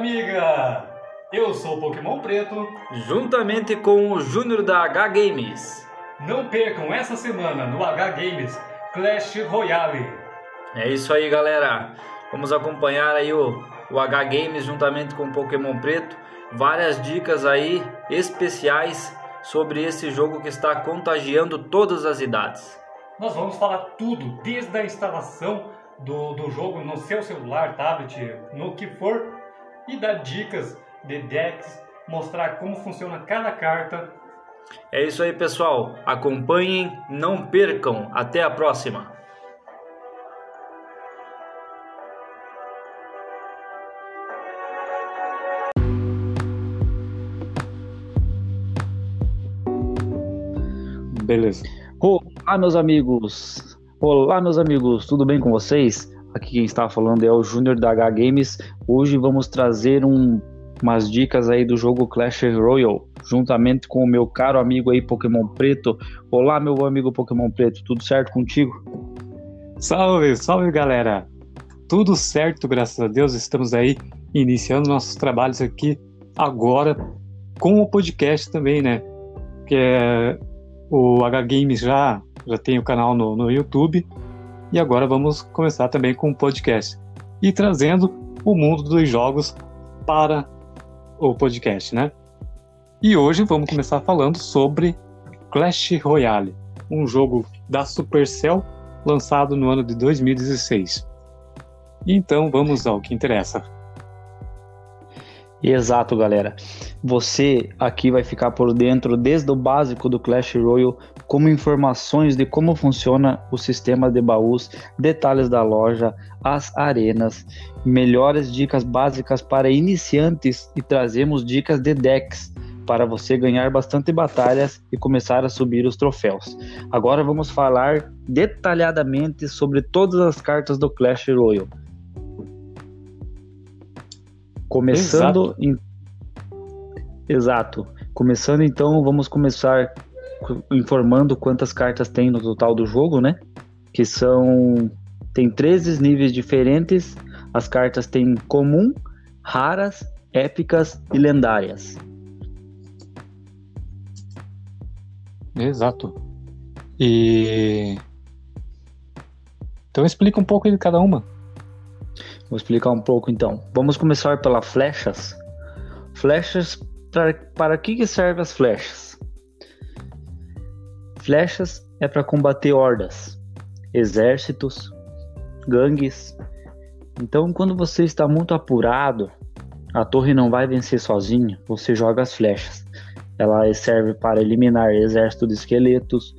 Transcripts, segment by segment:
amiga! Eu sou o Pokémon Preto. Juntamente com o Júnior da H Games. Não percam essa semana no H Games Clash Royale. É isso aí, galera. Vamos acompanhar aí o, o H Games juntamente com o Pokémon Preto. Várias dicas aí especiais sobre esse jogo que está contagiando todas as idades. Nós vamos falar tudo, desde a instalação do, do jogo no seu celular, tablet, no que for, e dar dicas de decks, mostrar como funciona cada carta. É isso aí, pessoal. Acompanhem, não percam. Até a próxima. Beleza. Olá, meus amigos. Olá, meus amigos. Tudo bem com vocês? Aqui quem está falando é o Júnior da H Games. Hoje vamos trazer um, umas dicas aí do jogo Clash Royale, juntamente com o meu caro amigo aí Pokémon Preto. Olá, meu amigo Pokémon Preto. Tudo certo contigo? Salve, salve, galera. Tudo certo, graças a Deus. Estamos aí iniciando nossos trabalhos aqui agora com o podcast também, né? Que é o H Games já, já tem o canal no, no YouTube e agora vamos começar também com o podcast e trazendo o mundo dos jogos para o podcast, né? E hoje vamos começar falando sobre Clash Royale, um jogo da Supercell lançado no ano de 2016. Então vamos ao que interessa. Exato, galera. Você aqui vai ficar por dentro desde o básico do Clash Royale, como informações de como funciona o sistema de baús, detalhes da loja, as arenas, melhores dicas básicas para iniciantes e trazemos dicas de decks para você ganhar bastante batalhas e começar a subir os troféus. Agora vamos falar detalhadamente sobre todas as cartas do Clash Royale. Começando Exato. em... Exato. Começando então, vamos começar informando quantas cartas tem no total do jogo, né? Que são tem 13 níveis diferentes. As cartas têm comum, raras, épicas e lendárias. Exato. E então explica um pouco de cada uma. Vou explicar um pouco então. Vamos começar pelas flechas. Flechas, pra, para que, que servem as flechas? Flechas é para combater hordas, exércitos, gangues. Então, quando você está muito apurado, a torre não vai vencer sozinha, você joga as flechas. Ela serve para eliminar exército de esqueletos,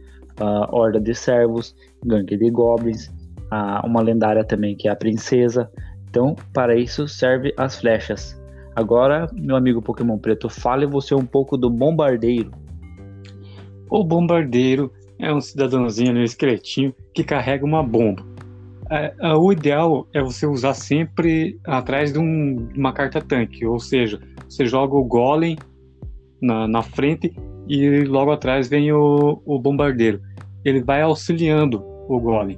horda de servos, gangue de goblins, a, uma lendária também que é a princesa. Então, para isso serve as flechas. Agora, meu amigo Pokémon Preto, fale você um pouco do bombardeiro. O bombardeiro é um cidadãozinho, um esqueletinho que carrega uma bomba. É, é, o ideal é você usar sempre atrás de, um, uma carta tanque, ou seja, você joga o golem na, na frente e logo atrás vem o, o bombardeiro. Ele vai auxiliando o golem.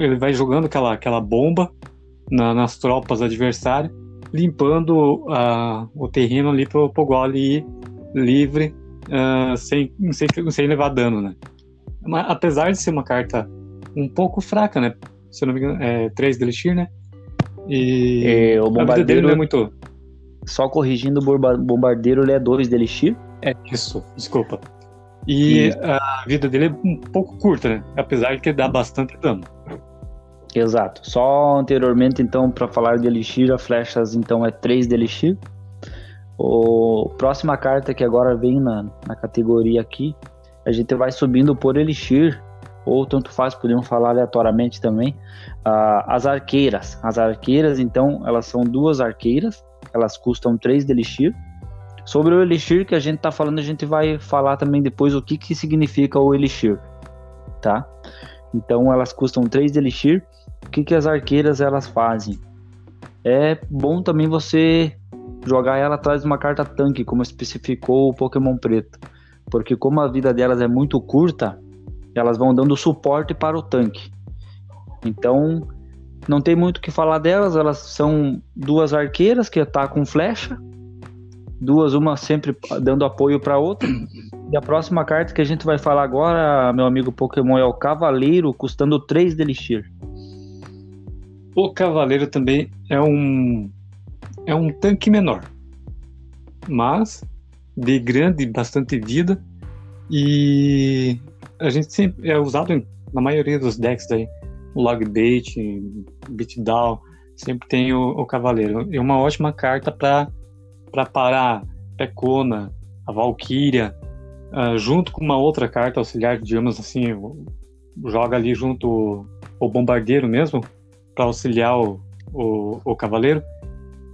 Ele vai jogando aquela, aquela bomba na- nas tropas adversárias, limpando o terreno ali para o golem ir livre ah, sem, sem, sem levar dano, né? Mas, apesar de ser uma carta um pouco fraca, né? Se eu não me engano, é 3 de Elixir, né? E É, o dele não bombardeiro, é muito. só corrigindo, o bomba- bombardeiro ele é 2 de Elixir. É isso, desculpa. E Isso. a vida dele é um pouco curta, né? Apesar de que dá bastante dano. Exato. Só anteriormente, então, para falar de Elixir, a flechas então é 3 de Elixir. O próxima carta que agora vem na, na categoria aqui, a gente vai subindo por Elixir, ou tanto faz, podemos falar aleatoriamente também. ah, as arqueiras. As arqueiras, então, elas são duas arqueiras, elas custam 3 de Elixir. Sobre o Elixir que a gente tá falando, a gente vai falar também depois o que, que significa o Elixir, tá? Então, elas custam 3 de Elixir. O que, que as arqueiras elas fazem? É bom também você jogar ela atrás de uma carta tanque, como especificou o Pokémon Preto. Porque como a vida delas é muito curta, elas vão dando suporte para o tanque. Então, Não tem muito o que falar delas, elas são duas arqueiras que atacam flecha, duas, uma sempre dando apoio para outra. E a próxima carta que a gente vai falar agora, meu amigo Pokémon, é o Cavaleiro, custando 3 de Elixir. O Cavaleiro também é um é um tanque menor, mas de grande, bastante vida. E a gente sempre é usado em, na maioria dos decks aí, o Logbait, Beatdown, sempre tem o, o Cavaleiro. É uma ótima carta para parar Pecona, a Valkyria, uh, junto com uma outra carta auxiliar, digamos assim, joga ali junto o Bombardeiro mesmo, para auxiliar o, o, o, Cavaleiro,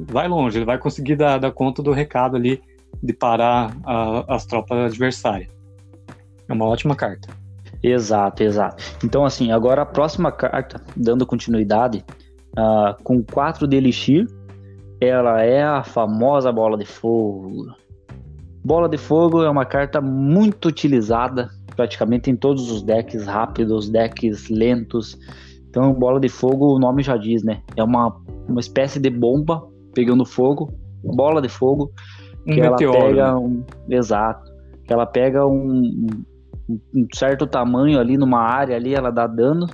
vai longe, ele vai conseguir dar, dar conta do recado ali de parar a, as tropas adversárias. É uma ótima carta. Exato, exato. Então, assim, agora a próxima carta, dando continuidade, uh, com 4 de Elixir, ela é a famosa Bola de Fogo. Bola de Fogo é uma carta muito utilizada praticamente em todos os decks rápidos, decks lentos. Então, Bola de Fogo, o nome já diz, né? É uma, uma espécie de bomba pegando fogo, bola de fogo, que um ela meteoro. pega um. Exato. Que ela pega um, um certo tamanho ali numa área ali, ela dá dano.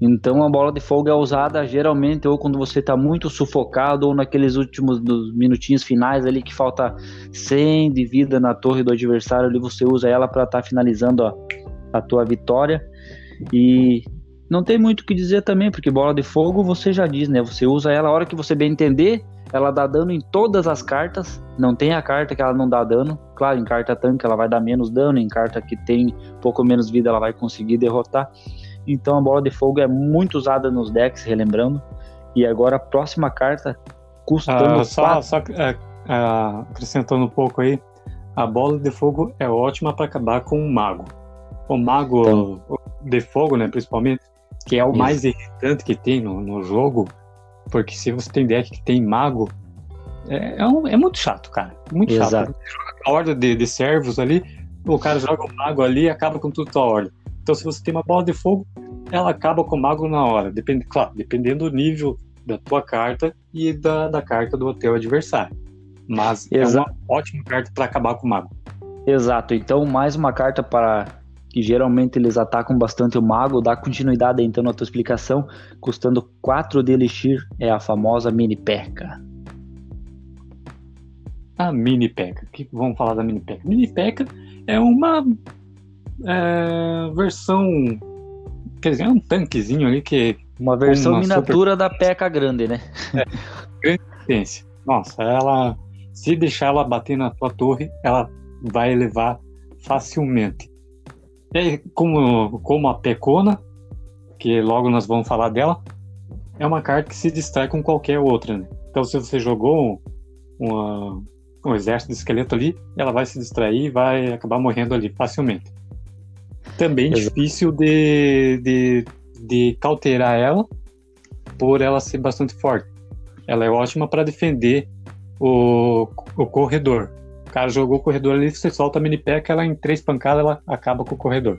Então a bola de fogo é usada geralmente ou quando você está muito sufocado ou naqueles últimos minutinhos finais ali que falta 100 de vida na torre do adversário, ali você usa ela para estar tá finalizando a, a tua vitória. E não tem muito o que dizer também, porque bola de fogo você já diz, né? Você usa ela a hora que você bem entender ela dá dano em todas as cartas. Não tem a carta que ela não dá dano. Claro, em carta tanque ela vai dar menos dano, em carta que tem pouco menos vida ela vai conseguir derrotar. Então a bola de fogo é muito usada nos decks, relembrando. E agora a próxima carta custando. Uh, só, só uh, uh, acrescentando um pouco aí, a bola de fogo é ótima para acabar com o mago. O mago então, de fogo, né, principalmente, que é o isso. mais irritante que tem no, no jogo porque se você tem deck que tem mago, é, é, um, é muito chato, cara. Muito Exato. chato. A horda de, de servos ali, o cara joga o mago ali e acaba com tudo a horda. Então, se você tem uma bola de fogo, ela acaba com o mago na hora. Depende, claro, dependendo do nível da tua carta e da, da carta do teu adversário. Mas Exato. é uma ótima carta para acabar com o mago. Exato. Então, mais uma carta para que geralmente eles atacam bastante o mago, dá continuidade então na tua explicação, custando 4 de elixir, é a famosa mini peca. A mini peca, que vamos falar da mini peca? Mini peca é uma é, versão, quer dizer, é um tanquezinho ali que uma versão uma miniatura super... da peca grande, né? É, grande potência. Nossa, ela se deixar ela bater na tua torre, ela vai levar facilmente. É como, como a Pecona, que logo nós vamos falar dela, é uma carta que se distrai com qualquer outra. Né? Então, se você jogou uma, um exército de esqueleto ali, ela vai se distrair e vai acabar morrendo ali facilmente. Também Exato. difícil de, de, de cauterar ela, por ela ser bastante forte. Ela é ótima para defender o, o corredor. O cara jogou o corredor ali, você solta a mini pack, ela em três pancadas ela acaba com o corredor.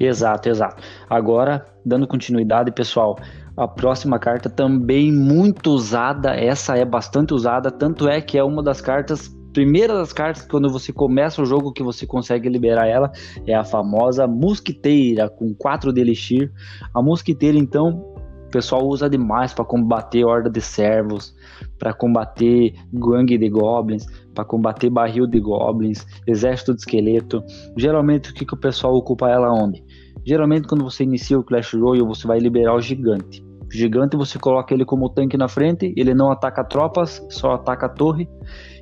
Exato, exato. Agora, dando continuidade, pessoal, a próxima carta também muito usada, essa é bastante usada, tanto é que é uma das cartas, primeira das cartas quando você começa o jogo que você consegue liberar ela, é a famosa Mosquiteira com 4 de Elixir. A Mosquiteira, então, o pessoal usa demais para combater horda de servos, para combater gangue de goblins, para combater barril de goblins, exército de esqueleto. Geralmente o que, que o pessoal ocupa ela onde? Geralmente quando você inicia o Clash Royale, você vai liberar o gigante. O gigante você coloca ele como tanque na frente, ele não ataca tropas, só ataca a torre,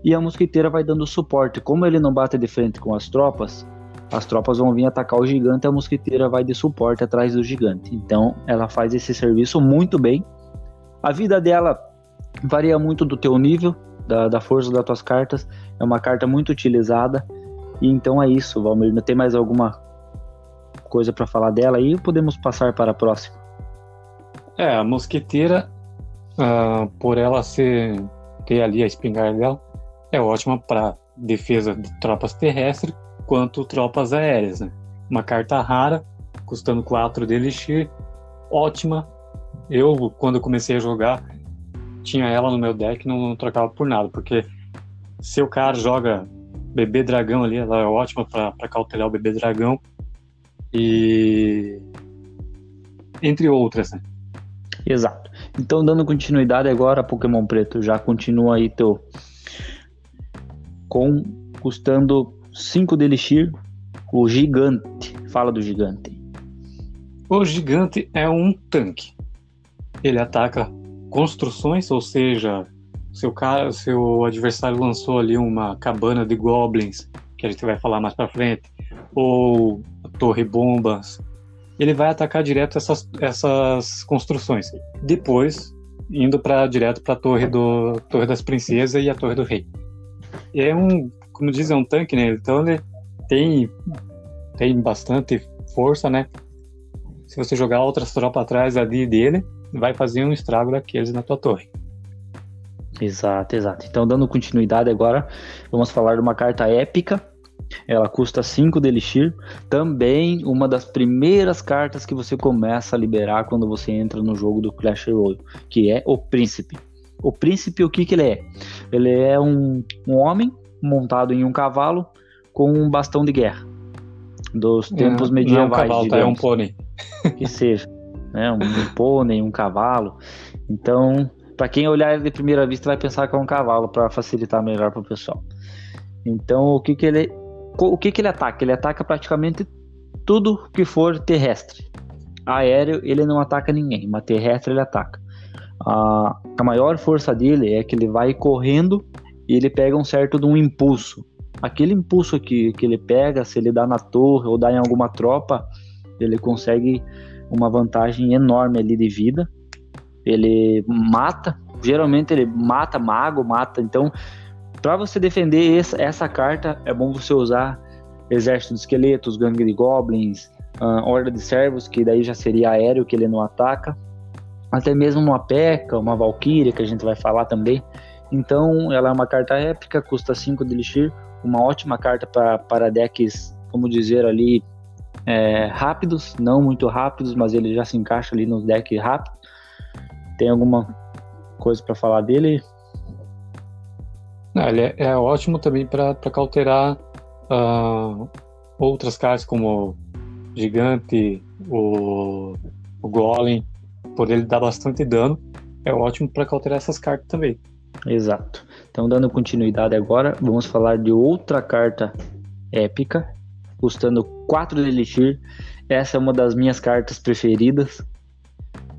e a mosquiteira vai dando suporte. Como ele não bate de frente com as tropas, as tropas vão vir atacar o gigante, a mosquiteira vai de suporte atrás do gigante. Então, ela faz esse serviço muito bem. A vida dela varia muito do teu nível, da, da força das tuas cartas. É uma carta muito utilizada. E então é isso, Valmir. Não tem mais alguma coisa para falar dela aí? Podemos passar para a próxima. É, a mosquiteira, uh, por ela ser ter ali a espingarda é ótima para defesa de tropas terrestres quanto tropas aéreas. Né? Uma carta rara, custando 4 de elixir, ótima eu, quando comecei a jogar, tinha ela no meu deck não, não trocava por nada, porque se o cara joga bebê dragão ali, ela é ótima para cautelar o bebê dragão. E. Entre outras, né? Exato. Então, dando continuidade agora, Pokémon Preto, já continua aí teu. Com custando 5 de Elixir, o Gigante. Fala do Gigante. O Gigante é um tanque. Ele ataca construções, ou seja, seu cara, seu adversário lançou ali uma cabana de goblins, que a gente vai falar mais para frente, ou torre bombas, ele vai atacar direto essas, essas construções. Depois, indo para direto para a torre torre das princesas e a torre do rei. É um, como diz, é um tanque, né? Então ele tem tem bastante força, né? Se você jogar outras tropas atrás ali dele, vai fazer um estrago daqueles na tua torre. Exato, exato. Então, dando continuidade agora, vamos falar de uma carta épica. Ela custa 5 de Elixir. Também uma das primeiras cartas que você começa a liberar quando você entra no jogo do Clash Royale, que é o Príncipe. O Príncipe, o que, que ele é? Ele é um, um homem montado em um cavalo com um bastão de guerra. Dos tempos não, medievais. Não é um cavalo, tá? é um pônei. Que seja. Né? Um, um pônei, um cavalo. Então, para quem olhar ele de primeira vista vai pensar que é um cavalo para facilitar melhor para o pessoal. Então, o que que ele o que que ele ataca? Ele ataca praticamente tudo que for terrestre. Aéreo ele não ataca ninguém, mas terrestre ele ataca. A, a maior força dele é que ele vai correndo e ele pega um certo de um impulso. Aquele impulso que, que ele pega, se ele dá na torre ou dá em alguma tropa, ele consegue uma vantagem enorme ali de vida ele mata, geralmente ele mata mago, mata. Então, para você defender essa, essa, carta, é bom você usar exército de esqueletos, gangue de goblins, uh, horda de servos, que daí já seria aéreo, que ele não ataca. Até mesmo uma P.E.K.K.A, uma Valkyria, que a gente vai falar também. Então, ela é uma carta épica, custa 5 de Elixir, uma ótima carta para decks, como dizer ali, é, rápidos, não muito rápidos, mas ele já se encaixa ali nos decks rápidos. Tem alguma coisa para falar dele? Não, ele é, é ótimo também para cauterar uh, outras cartas como Gigante, o, o Golem, por ele dar bastante dano. É ótimo para cauterar essas cartas também. Exato. Então, dando continuidade agora, vamos falar de outra carta épica, custando 4 de Elixir. Essa é uma das minhas cartas preferidas,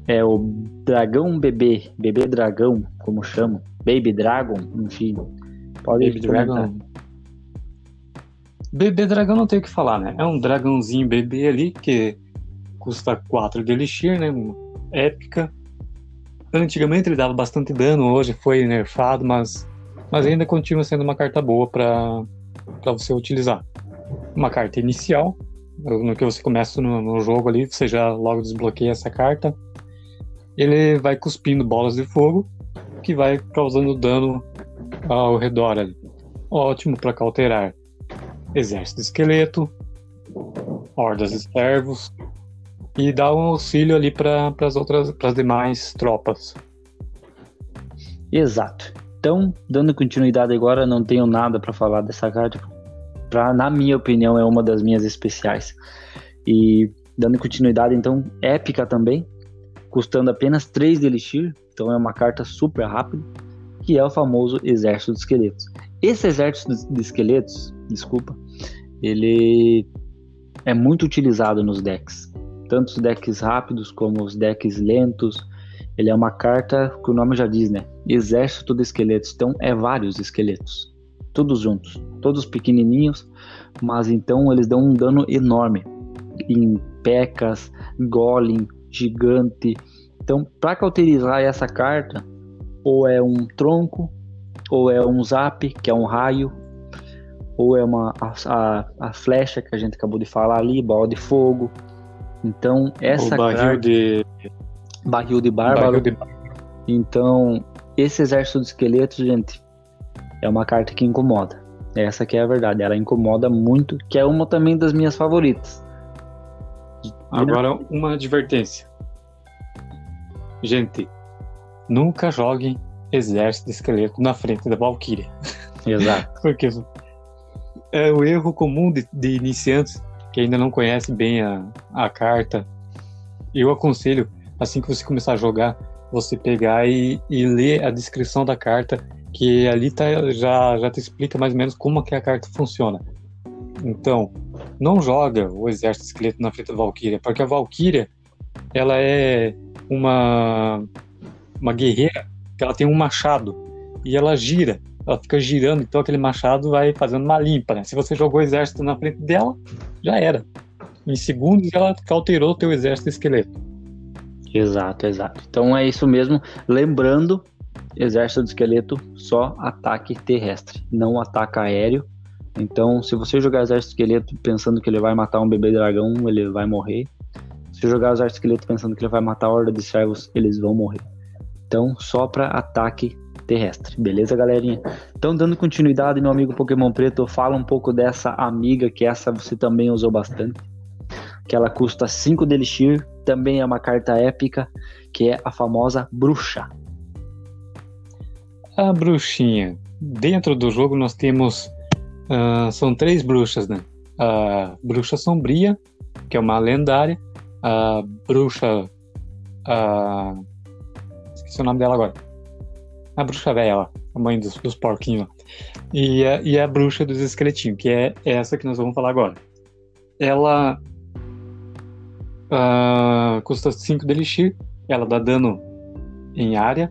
é o dragão bebê, bebê dragão, como chamam, baby dragon, enfim. Pode baby dragon. Bebê dragão não tem o que falar, né? É um dragãozinho bebê ali que custa 4 de elixir, né? Épica. Antigamente ele dava bastante dano, hoje foi nerfado, mas, mas ainda continua sendo uma carta boa para você utilizar. Uma carta inicial, no que você começa no, no jogo ali, você já logo desbloqueia essa carta ele vai cuspindo bolas de fogo que vai causando dano ao redor ali. Ótimo para cauterar exército de esqueleto, hordas de servos e dar um auxílio ali para as outras, para as demais tropas. Exato. Então, dando continuidade agora, não tenho nada para falar dessa carta. Pra, na minha opinião, é uma das minhas especiais. E dando continuidade, então, épica também, custando apenas 3 de Elixir, então é uma carta super rápida, que é o famoso Exército de Esqueletos. Esse Exército de Esqueletos, desculpa, ele é muito utilizado nos decks, tanto os decks rápidos como os decks lentos. Ele é uma carta que o nome já diz, né? Exército de Esqueletos, então é vários esqueletos, todos juntos, todos pequenininhos, mas então eles dão um dano enorme em pecas, golem, gigante. Então, para cauterizar essa carta, ou é um tronco, ou é um zap, que é um raio, ou é uma a, a, a flecha que a gente acabou de falar ali, bola de fogo. Então, essa o barril carta, de barril de bárbaro. Barril de... Então, esse exército de esqueletos, gente, é uma carta que incomoda. Essa que é a verdade, ela incomoda muito, que é uma também das minhas favoritas. Agora, uma advertência. Gente, nunca joguem exército de esqueleto na frente da Valkyria. Exato. Porque é o erro comum de, de iniciantes que ainda não conhecem bem a, a carta. Eu aconselho, assim que você começar a jogar, você pegar e, e ler a descrição da carta, que ali tá, já, já te explica mais ou menos como que a carta funciona. Então, não joga o exército esqueleto na frente da Valkyria, porque a Valkyria ela é uma uma guerreira que ela tem um machado e ela gira, ela fica girando, então aquele machado vai fazendo uma limpa, né? Se você jogou o exército na frente dela, já era. Em segundos ela cauterou teu exército esqueleto. Exato, exato. Então é isso mesmo. Lembrando, exército de esqueleto só ataque terrestre, não ataque aéreo. Então, se você jogar exército de esqueleto pensando que ele vai matar um bebê dragão, ele vai morrer. Se jogar exército de esqueleto pensando que ele vai matar a horda de servos, eles vão morrer. Então, só para ataque terrestre. Beleza, galerinha? Então, dando continuidade, meu amigo Pokémon Preto, fala um pouco dessa amiga, que essa você também usou bastante. Que ela custa 5 de Elixir, também é uma carta épica, que é a famosa Bruxa. A bruxinha. Dentro do jogo nós temos. Uh, são três bruxas, né? A bruxa sombria, que é uma lendária. A bruxa. Uh, esqueci o nome dela agora. A bruxa velha a mãe dos, dos porquinhos lá. E a, e a bruxa dos esqueletinhos, que é essa que nós vamos falar agora. Ela uh, custa 5 de elixir, ela dá dano em área,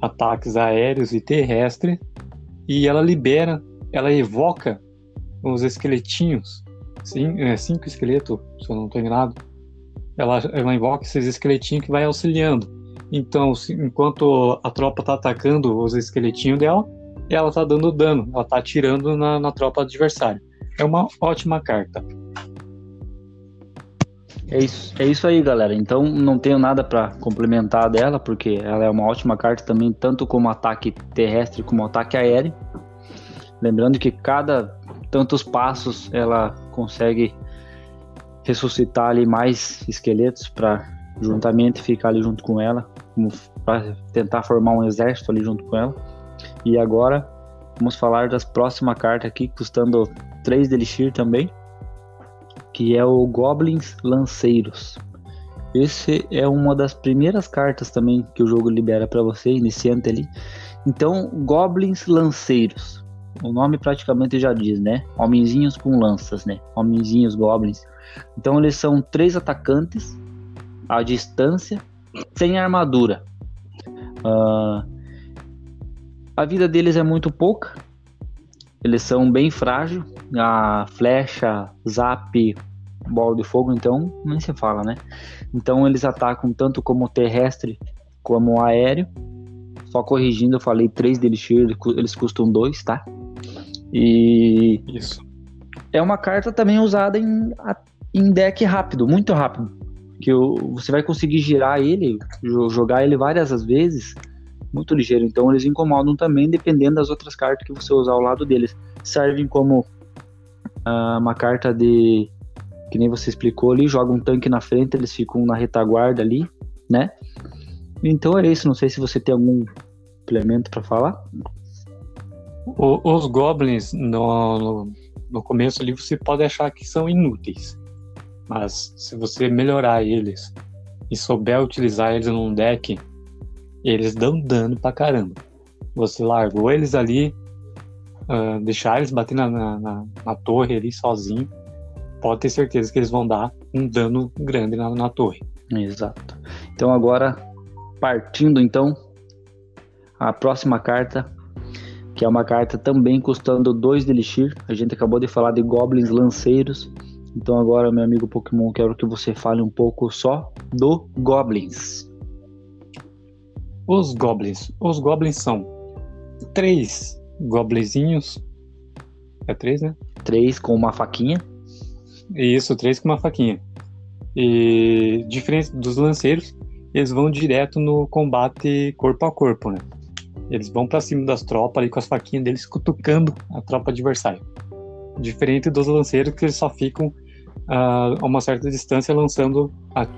ataques aéreos e terrestres, e ela libera, ela evoca os esqueletinhos, sim, é, cinco esqueletos, se eu não estou enganado, ela, ela invoca esses esqueletinhos que vai auxiliando. Então, se, enquanto a tropa tá atacando os esqueletinhos dela, ela tá dando dano, ela tá atirando na, na tropa adversária. É uma ótima carta. É isso, é isso aí, galera. Então não tenho nada para complementar dela, porque ela é uma ótima carta também, tanto como ataque terrestre como ataque aéreo. Lembrando que cada tantos passos ela consegue ressuscitar ali mais esqueletos para juntamente ficar ali junto com ela, para tentar formar um exército ali junto com ela. E agora vamos falar das próximas cartas aqui, custando 3 de Elixir também, que é o Goblins Lanceiros. Esse é uma das primeiras cartas também que o jogo libera para você, iniciante ali. Então, Goblins Lanceiros. O nome praticamente já diz, né? Homenzinhos com lanças, né? Homenzinhos Goblins. Então, eles são três atacantes à distância, sem armadura. Uh, a vida deles é muito pouca. Eles são bem frágeis. A flecha, zap, bola de fogo, então nem se fala, né? Então eles atacam tanto como terrestre como aéreo. Só corrigindo, eu falei 3 de elixir, eles custam 2, tá? E. Isso. É uma carta também usada em, em deck rápido, muito rápido que você vai conseguir girar ele, jogar ele várias vezes, muito ligeiro. Então eles incomodam também, dependendo das outras cartas que você usar ao lado deles. Servem como uh, uma carta de. Que nem você explicou ali, joga um tanque na frente, eles ficam na retaguarda ali, né? Então é isso. Não sei se você tem algum complemento para falar. O, os goblins no, no, no começo ali você pode achar que são inúteis. Mas se você melhorar eles e souber utilizar eles num deck, eles dão dano pra caramba. Você largou eles ali, uh, deixar eles bater na, na, na, torre ali sozinho, pode ter certeza que eles vão dar um dano grande na, na torre. Exato. Então agora, partindo então, a próxima carta, que é uma carta também custando 2 de Elixir. A gente acabou de falar de Goblins Lanceiros. Então agora, meu amigo Pokémon, quero que você fale um pouco só do Goblins. Os Goblins. Os Goblins são três Goblinzinhos. É três, né? Três com uma faquinha. Isso, três com uma faquinha. E diferente dos lanceiros, eles vão direto no combate corpo a corpo, né? Eles vão para cima das tropas ali com as faquinhas deles cutucando a tropa adversária. Diferente dos lanceiros que eles só ficam uh, a uma certa distância lançando,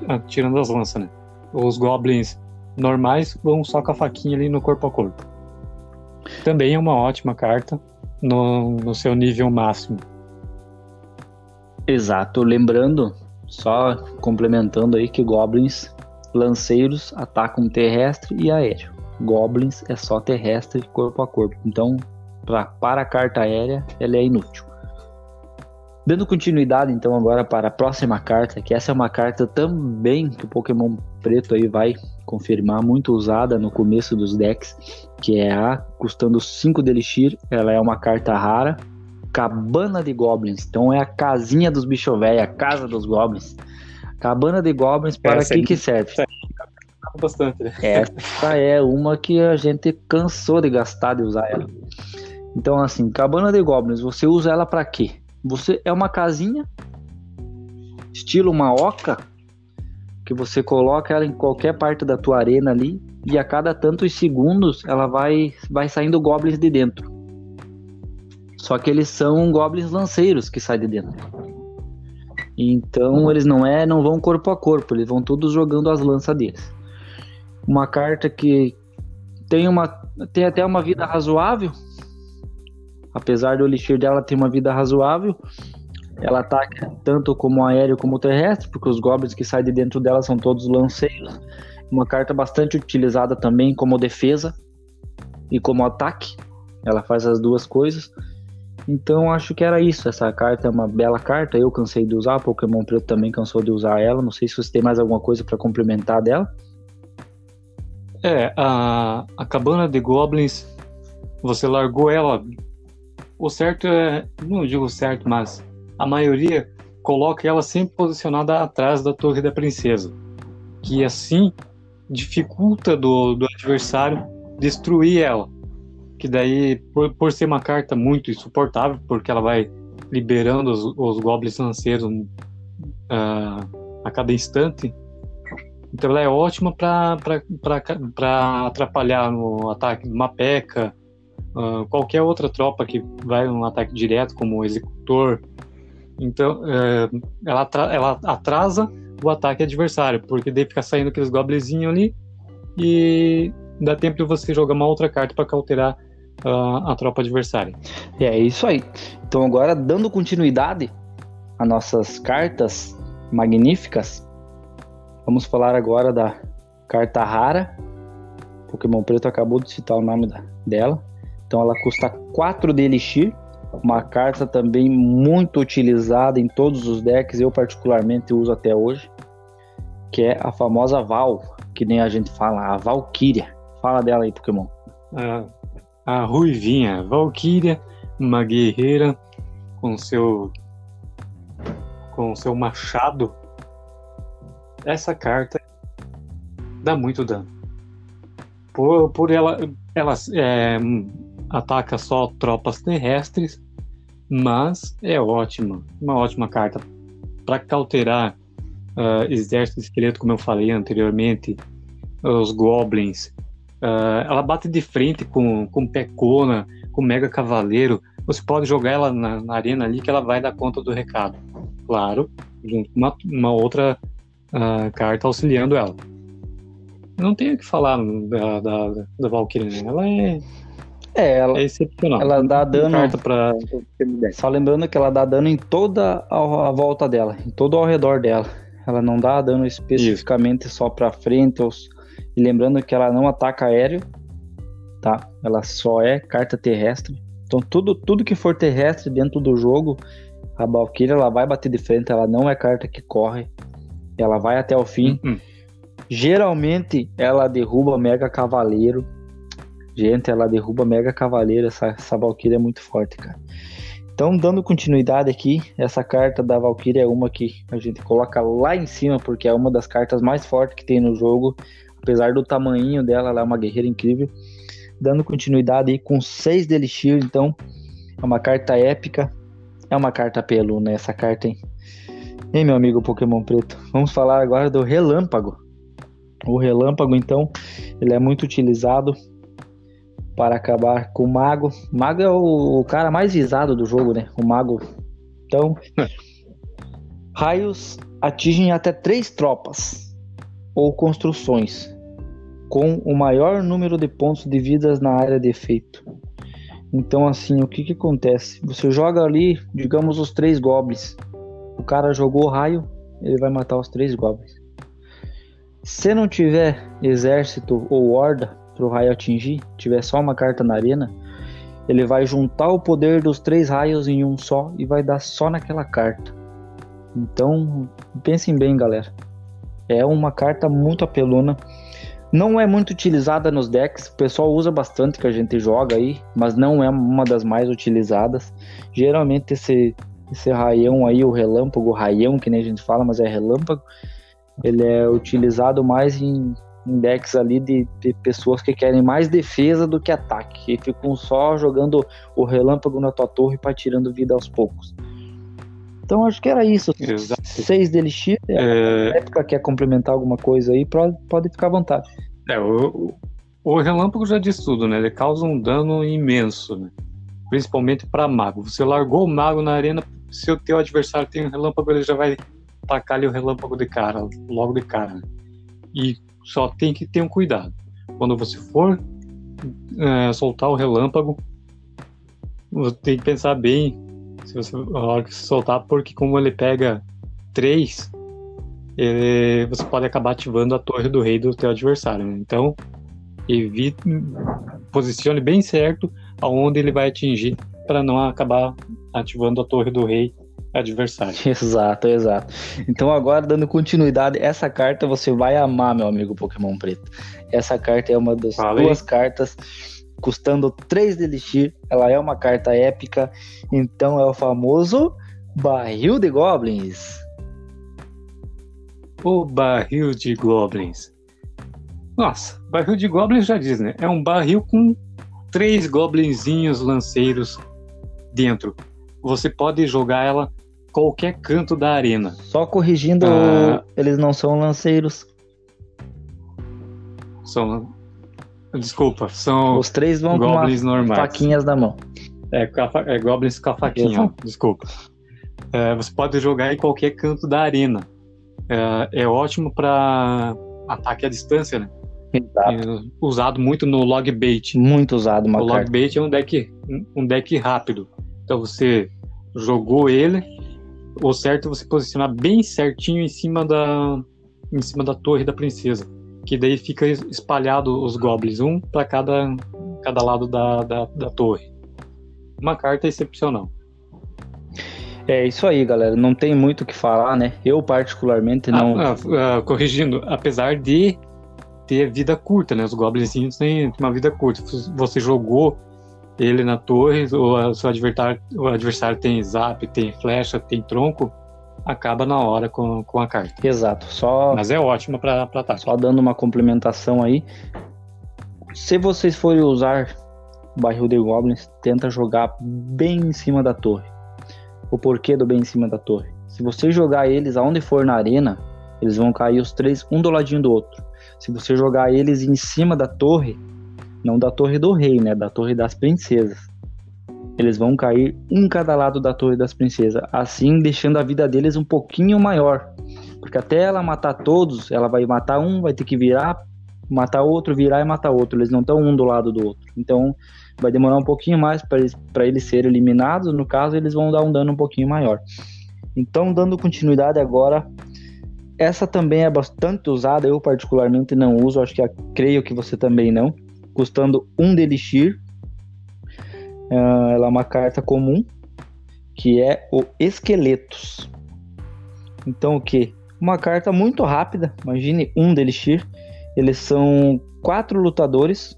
atirando as lanças, né? os goblins normais vão só com a faquinha ali no corpo a corpo. Também é uma ótima carta no, no seu nível máximo. Exato, lembrando, só complementando aí que goblins lanceiros atacam terrestre e aéreo. Goblins é só terrestre corpo a corpo. Então, pra, para a carta aérea, ela é inútil. Dando continuidade então agora para a próxima carta, que essa é uma carta também que o Pokémon Preto aí vai confirmar, muito usada no começo dos decks, que é a custando 5 de Elixir, ela é uma carta rara, Cabana de Goblins, então é a casinha dos bicho véia, a casa dos Goblins. Cabana de Goblins para essa que, que serve? Bastante, né? Essa é uma que a gente cansou de gastar de usar ela. Então assim, Cabana de Goblins, você usa ela para quê? Você é uma casinha, estilo uma oca, que você coloca ela em qualquer parte da tua arena ali e a cada tantos segundos ela vai vai saindo goblins de dentro. Só que eles são goblins lanceiros que saem de dentro. Então eles não é, não vão corpo a corpo, eles vão todos jogando as lanças deles. Uma carta que tem uma tem até uma vida razoável, Apesar do Elixir dela ter uma vida razoável, ela ataca tanto como aéreo como terrestre, porque os goblins que saem de dentro dela são todos lanceiros. Uma carta bastante utilizada também como defesa e como ataque. Ela faz as duas coisas. Então acho que era isso. Essa carta é uma bela carta. Eu cansei de usar. Pokémon Preto também cansou de usar ela. Não sei se você tem mais alguma coisa para complementar dela. É, a, a cabana de goblins, você largou ela o certo é, não digo certo, mas a maioria coloca ela sempre posicionada atrás da Torre da Princesa, que assim dificulta do, do adversário destruir ela. Que daí, por, por ser uma carta muito insuportável, porque ela vai liberando os, os goblins lanceiros uh, a cada instante, então ela é ótima para atrapalhar no ataque de uma peca, uh, qualquer outra tropa que vai um ataque direto, como o executor. Então, uh, ela, ela atrasa o ataque adversário, porque daí fica saindo aqueles goblinzinhos ali e dá tempo de você jogar uma outra carta para cauterar uh, a tropa adversária. É isso aí. Então, agora, dando continuidade às nossas cartas magníficas, vamos falar agora da carta rara. Pokémon Preto acabou de citar o nome da, dela. Então ela custa 4 de Elixir, uma carta também muito utilizada em todos os decks, eu particularmente uso até hoje, que é a famosa Val, que nem a gente fala, a Valkyria. Fala dela aí, Pokémon. A, a Ruivinha, Valkyria, uma guerreira com seu com seu machado. Essa carta dá muito dano. Por, por ela, ela é, ataca só tropas terrestres, mas é ótima, uma ótima carta para cauterar uh, exército esqueleto, como eu falei anteriormente, os goblins. Uh, ela bate de frente com, com Pecona, com Mega Cavaleiro. Você pode jogar ela na, na, arena ali que ela vai dar conta do recado. Claro, junto com uma, uma outra uh, carta auxiliando ela. Não tenho o que falar da, da, da Valkyrie, né? Ela é é, ela, é excepcional. Ela dá dano. Pra... Só lembrando que ela dá dano em toda a, a, volta dela, em todo ao redor dela. Ela não dá dano especificamente Isso. só pra frente. Ou... E lembrando que ela não ataca aéreo, tá? Ela só é carta terrestre. Então tudo, tudo que for terrestre dentro do jogo, a Valkyria ela vai bater de frente. Ela não é carta que corre. Ela vai até o fim. Uh -uh. Geralmente ela derruba Mega Cavaleiro Gente, ela derruba Mega Cavaleiro. Essa, essa Valkyria é muito forte, cara. Então, dando continuidade aqui, essa carta da Valkyria é uma que a gente coloca lá em cima, porque é uma das cartas mais fortes que tem no jogo. Apesar do tamanho dela, ela é uma guerreira incrível. Dando continuidade aí com 6 de Elixir, então é uma carta épica. É uma carta pelo, né? Essa carta, hein? Hein, meu amigo Pokémon Preto? Vamos falar agora do Relâmpago. O Relâmpago, então, ele é muito utilizado para acabar com o mago. O mago é o, o cara mais visado do jogo, né? O mago. Então, raios atingem até três tropas. Ou construções, com o maior número de pontos de vidas na área de efeito. Então, assim, o que, que acontece? Você joga ali, digamos, os três goblins. O cara jogou raio, ele vai matar os três goblins. Se não tiver exército ou horda para o raio atingir, tiver só uma carta na arena, ele vai juntar o poder dos três raios em um só e vai dar só naquela carta. Então, pensem bem, galera. É uma carta muito apelona. Não é muito utilizada nos decks, o pessoal usa bastante que a gente joga aí, mas não é uma das mais utilizadas. Geralmente esse, esse raião aí, o relâmpago, raião que nem a gente fala, mas é relâmpago, ele é utilizado mais em, em decks ali de, de, pessoas que querem mais defesa do que ataque, e ficam só jogando o relâmpago na tua torre para tirando vida aos poucos. Então acho que era isso. Exato. Seis de elixir. É... época quer complementar alguma coisa aí, pode, ficar à vontade. É, o, o relâmpago já diz tudo, né? Ele causa um dano imenso, né? Principalmente para mago. Você largou o mago na arena, se o teu adversário tem um relâmpago, ele já vai tacar ali o relâmpago de cara, logo de cara. E só tem que ter um cuidado. Quando você for é, soltar o relâmpago, você tem que pensar bem se você, a hora que você soltar, porque como ele pega 3, ele, você pode acabar ativando a torre do rei do teu adversário. Né? Então, evite, posicione bem certo aonde ele vai atingir para não acabar ativando a torre do rei adversário. Exato, exato. Então agora dando continuidade, essa carta você vai amar, meu amigo Pokémon Preto. Essa carta é uma das Falei. duas cartas custando 3 de Elixir. Ela é uma carta épica, então é o famoso Barril de Goblins. O Barril de Goblins. Nossa, Barril de Goblins já diz, né? É um barril com três goblinzinhos lanceiros dentro. Você pode jogar ela qualquer canto da arena. Só corrigindo, ah, eles não são lanceiros. São Desculpa, são. Os três vão goblins com normais. faquinhas na mão. É, é goblins com a faquinha, desculpa. É, você pode jogar em qualquer canto da arena. É, é ótimo para ataque à distância, né? Exato. É usado muito no log bait. Muito usado, O log bait é um deck, um deck rápido. Então você jogou ele, o certo é você posicionar bem certinho em cima da, em cima da torre da princesa que daí fica espalhado os goblins, um para cada, cada lado da, da, da torre. Uma carta excepcional. É isso aí, galera. Não tem muito o que falar, né? Eu, particularmente, não. Ah, ah, ah, corrigindo, apesar de ter vida curta, né? Os goblins têm uma vida curta. Você jogou ele na torre, o seu adversário, o adversário tem zap, tem flecha, tem tronco, acaba na hora com, com a carta. Exato. Só, Mas é ótima para ataque. Só dando uma complementação aí. Se vocês forem usar o barril de goblins, tenta jogar bem em cima da torre. O porquê do bem em cima da torre? Se você jogar eles aonde for na arena, eles vão cair os três um do ladinho do outro. Se você jogar eles em cima da torre, não da torre do rei, né, da torre das princesas, eles vão cair um cada lado da Torre das Princesas, assim deixando a vida deles um pouquinho maior. Porque até ela matar todos, ela vai matar um, vai ter que virar, matar outro, virar e matar outro. Eles não estão um do lado do outro. Então vai demorar um pouquinho mais para eles, eles serem eliminados. No caso, eles vão dar um dano um pouquinho maior. Então, dando continuidade agora, essa também é bastante usada. Eu, particularmente, não uso. Acho que creio que você também não. Custando um de Elixir ela é uma carta comum, que é o Esqueletos. Então, o que? Uma carta muito rápida, imagine um de Elixir. Eles são quatro lutadores,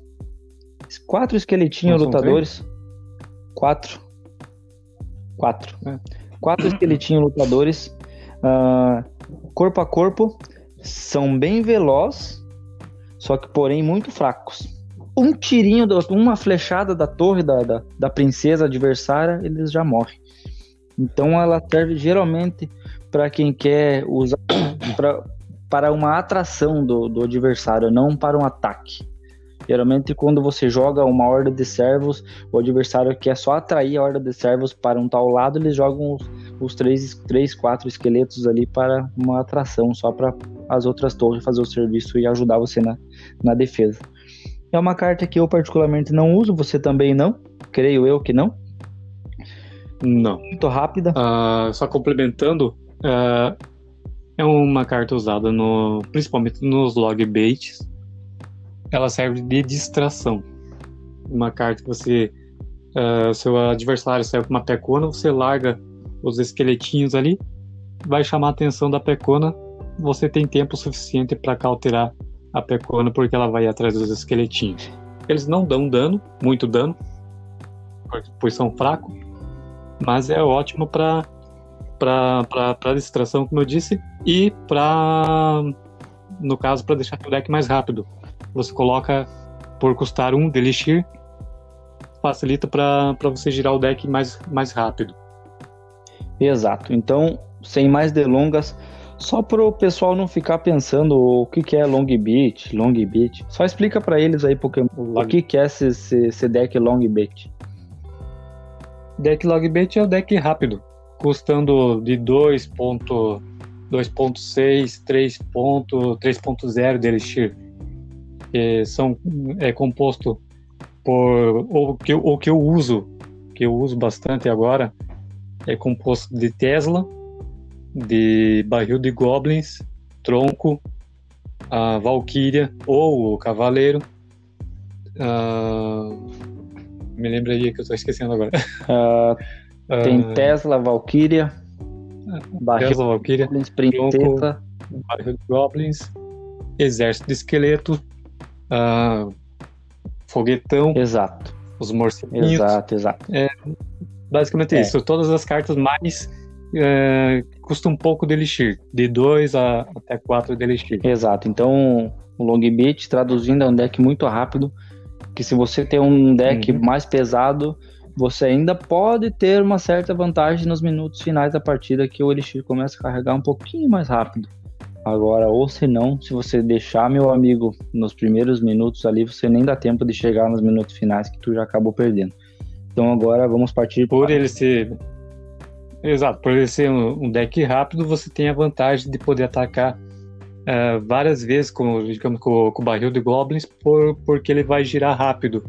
quatro esqueletinhos lutadores. Três? Quatro. Quatro. É. Quatro esqueletinhos lutadores, uh, corpo a corpo, são bem velozes, só que porém muito fracos um tirinho, uma flechada da torre da, da, da princesa adversária, eles já morrem. Então ela serve geralmente para quem quer usar pra, para uma atração do, do adversário, não para um ataque. Geralmente, quando você joga uma horda de servos, o adversário quer só atrair a horda de servos para um tal lado, eles jogam os, os três, três, quatro esqueletos ali para uma atração, só para as outras torres fazer o serviço e ajudar você na, na defesa. É uma carta que eu particularmente não uso, você também não? Creio eu que não. Não. Muito rápida. Uh, só complementando, uh, é uma carta usada no, principalmente nos log baits. Ela serve de distração. Uma carta que você. Uh, seu adversário sai com uma pecona, você larga os esqueletinhos ali, vai chamar a atenção da pecona. Você tem tempo suficiente para cauterar a pecona porque ela vai atrás dos esqueletinhos. Eles não dão dano, muito dano, pois são fracos, mas é ótimo para para distração, como eu disse, e para no caso para deixar o deck mais rápido. Você coloca por custar um de Elixir, facilita para você girar o deck mais, mais rápido. Exato. Então, sem mais delongas, só para o pessoal não ficar pensando o que, que é long beat, long beat. Só explica para eles aí Pokémon, o que, que é esse, esse, esse deck long beat. Deck long beat é o deck rápido, custando de 2.2.6, 3.0 de Elixir. Que são, é composto por o que, o que eu uso, que eu uso bastante agora, é composto de Tesla, de barril de goblins, tronco, a Valkyria ou o Cavaleiro. Uh, me lembra aí que eu estou esquecendo agora. Uh, tem uh, Tesla, Valkyria, barril Tesla, Valkyria, goblins, barril de goblins, exército de esqueleto, foguetão. Exato. Os morceguinhos. Exato, exato. É, basicamente é. isso. Todas as cartas mais é, custa um pouco de Elixir, de 2 até 4 de Elixir. Exato, então o Long Beat, traduzindo, é um deck muito rápido, que se você tem um deck uhum. mais pesado, você ainda pode ter uma certa vantagem nos minutos finais da partida, que o Elixir começa a carregar um pouquinho mais rápido. Agora, ou se não, se você deixar, meu amigo, nos primeiros minutos ali, você nem dá tempo de chegar nos minutos finais que tu já acabou perdendo. Então agora vamos partir por ele ser Exato, por ele ser um, deck rápido, você tem a vantagem de poder atacar uh, várias vezes com, digamos, com, com, o barril de goblins, por, porque ele vai girar rápido.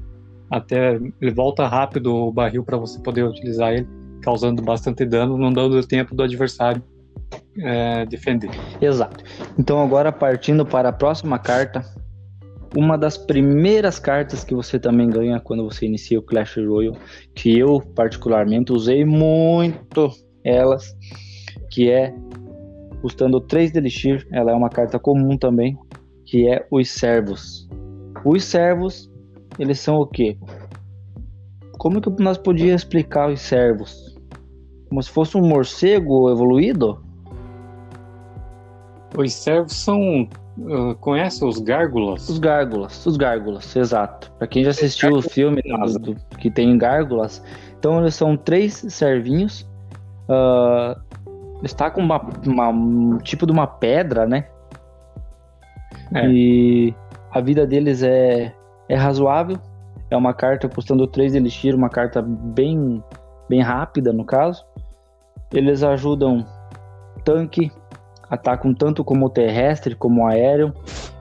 Até ele volta rápido o barril para você poder utilizar ele, causando bastante dano, não dando tempo do adversário uh, defender. Exato. Então agora partindo para a próxima carta, uma das primeiras cartas que você também ganha quando você inicia o Clash Royale, que eu particularmente usei muito elas, que é custando 3 de Elixir, ela é uma carta comum também, que é os servos. Os servos, eles são o quê? Como que nós podíamos explicar os servos? Como se fosse um morcego evoluído? Os servos são. Uh, conhece os gárgulas? Os gárgulas, os gárgulas, exato. Para quem já assistiu o filme do, do, que tem gárgulas, então eles são três servinhos Uh, está com uma, uma, um tipo de uma pedra, né? É. E a vida deles é, é razoável. É uma carta custando 3 de elixir, uma carta bem, bem rápida no caso. Eles ajudam tanque, atacam tanto como terrestre como aéreo.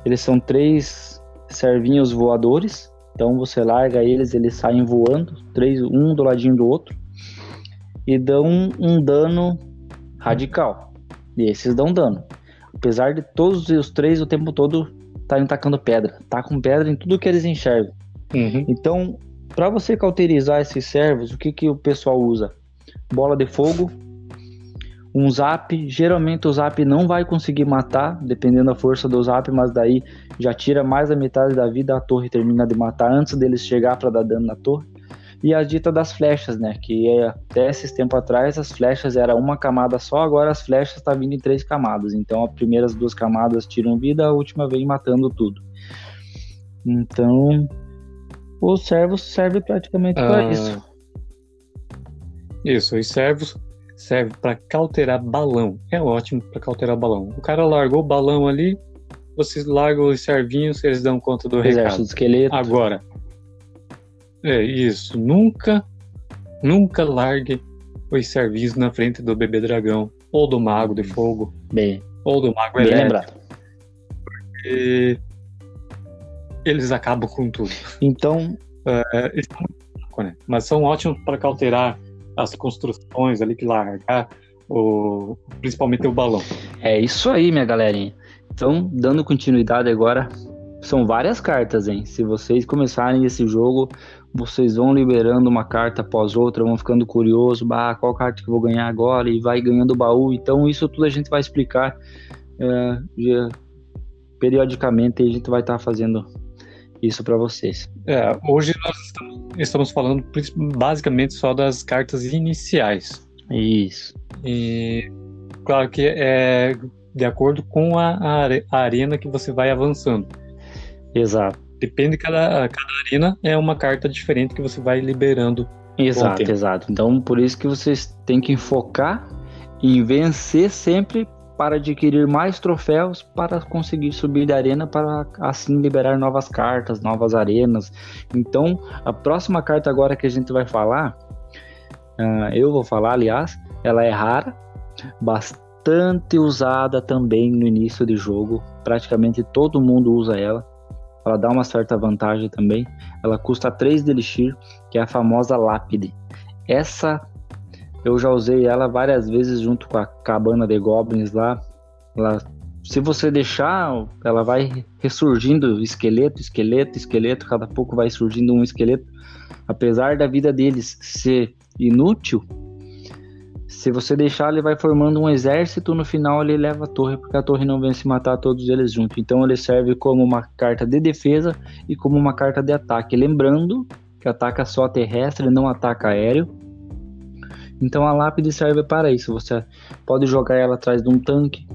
Eles são três servinhos voadores. Então você larga eles, eles saem voando, três, um do ladinho do outro e dão um dano radical. E esses dão dano. Apesar de todos os três o tempo todo estarem tacando pedra. Tá com pedra em tudo que eles enxergam. Uhum. Então, para você cauterizar esses servos, o que, que o pessoal usa? Bola de fogo, um zap. Geralmente o zap não vai conseguir matar, dependendo da força do zap, mas daí já tira mais da metade da vida, a torre termina de matar antes deles chegar para dar dano na torre e a dita das flechas, né? Que é, até esses tempos atrás as flechas era uma camada só, agora as flechas tá vindo em três camadas. Então as primeiras duas camadas tiram vida, a última vem matando tudo. Então os servos servem praticamente ah, para isso. Isso, os servos servem para cauterar balão. É ótimo para cauterar balão. O cara largou o balão ali, vocês largam os servinhos, eles dão conta do Exército recado. esqueleto. Agora, é isso. Nunca, nunca largue os servinhos na frente do bebê dragão, ou do mago de fogo, Bem, ou do mago bem elétrico. lembrado. E eles acabam com tudo. Então, É, eles são né? Mas são ótimos para cauterar as construções ali que largar, o, principalmente o balão. é isso aí, minha galerinha. Então, dando continuidade agora, são várias cartas, hein? Se vocês começarem esse jogo, vocês vão liberando uma carta após outra, vão ficando curiosos, bah, qual carta que eu vou ganhar agora? E vai ganhando o baú. Então, isso tudo a gente vai explicar é, periodicamente e a gente vai estar fazendo isso para vocês. É, hoje nós estamos, falando basicamente só das cartas iniciais. Isso. E claro que é de acordo com a, a are- a arena que você vai avançando. Exato. Depende de cada, cada arena, é uma carta diferente que você vai liberando. Exato, exato. Então, por isso que vocês têm que focar em vencer sempre para adquirir mais troféus para conseguir subir da arena para assim liberar novas cartas, novas arenas. Então, a próxima carta agora que a gente vai falar, ah, eu vou falar, aliás, ela é rara, bastante usada também no início de jogo. Praticamente todo mundo usa ela. Ela dá uma certa vantagem também. Ela custa 3 de elixir, que é a famosa lápide. Essa eu já usei ela várias vezes junto com a cabana de goblins lá. Ela, se você deixar, ela vai ressurgindo esqueleto, esqueleto, esqueleto. Cada pouco vai surgindo um esqueleto. Apesar da vida deles ser inútil, se você deixar, ele vai formando um exército. No final, ele leva a torre, porque a torre não vem se matar todos eles juntos. Então, ele serve como uma carta de defesa e como uma carta de ataque. Lembrando que ataca só terrestre, não ataca aéreo. Então a lápide serve para isso. Você pode jogar ela atrás de um tanque.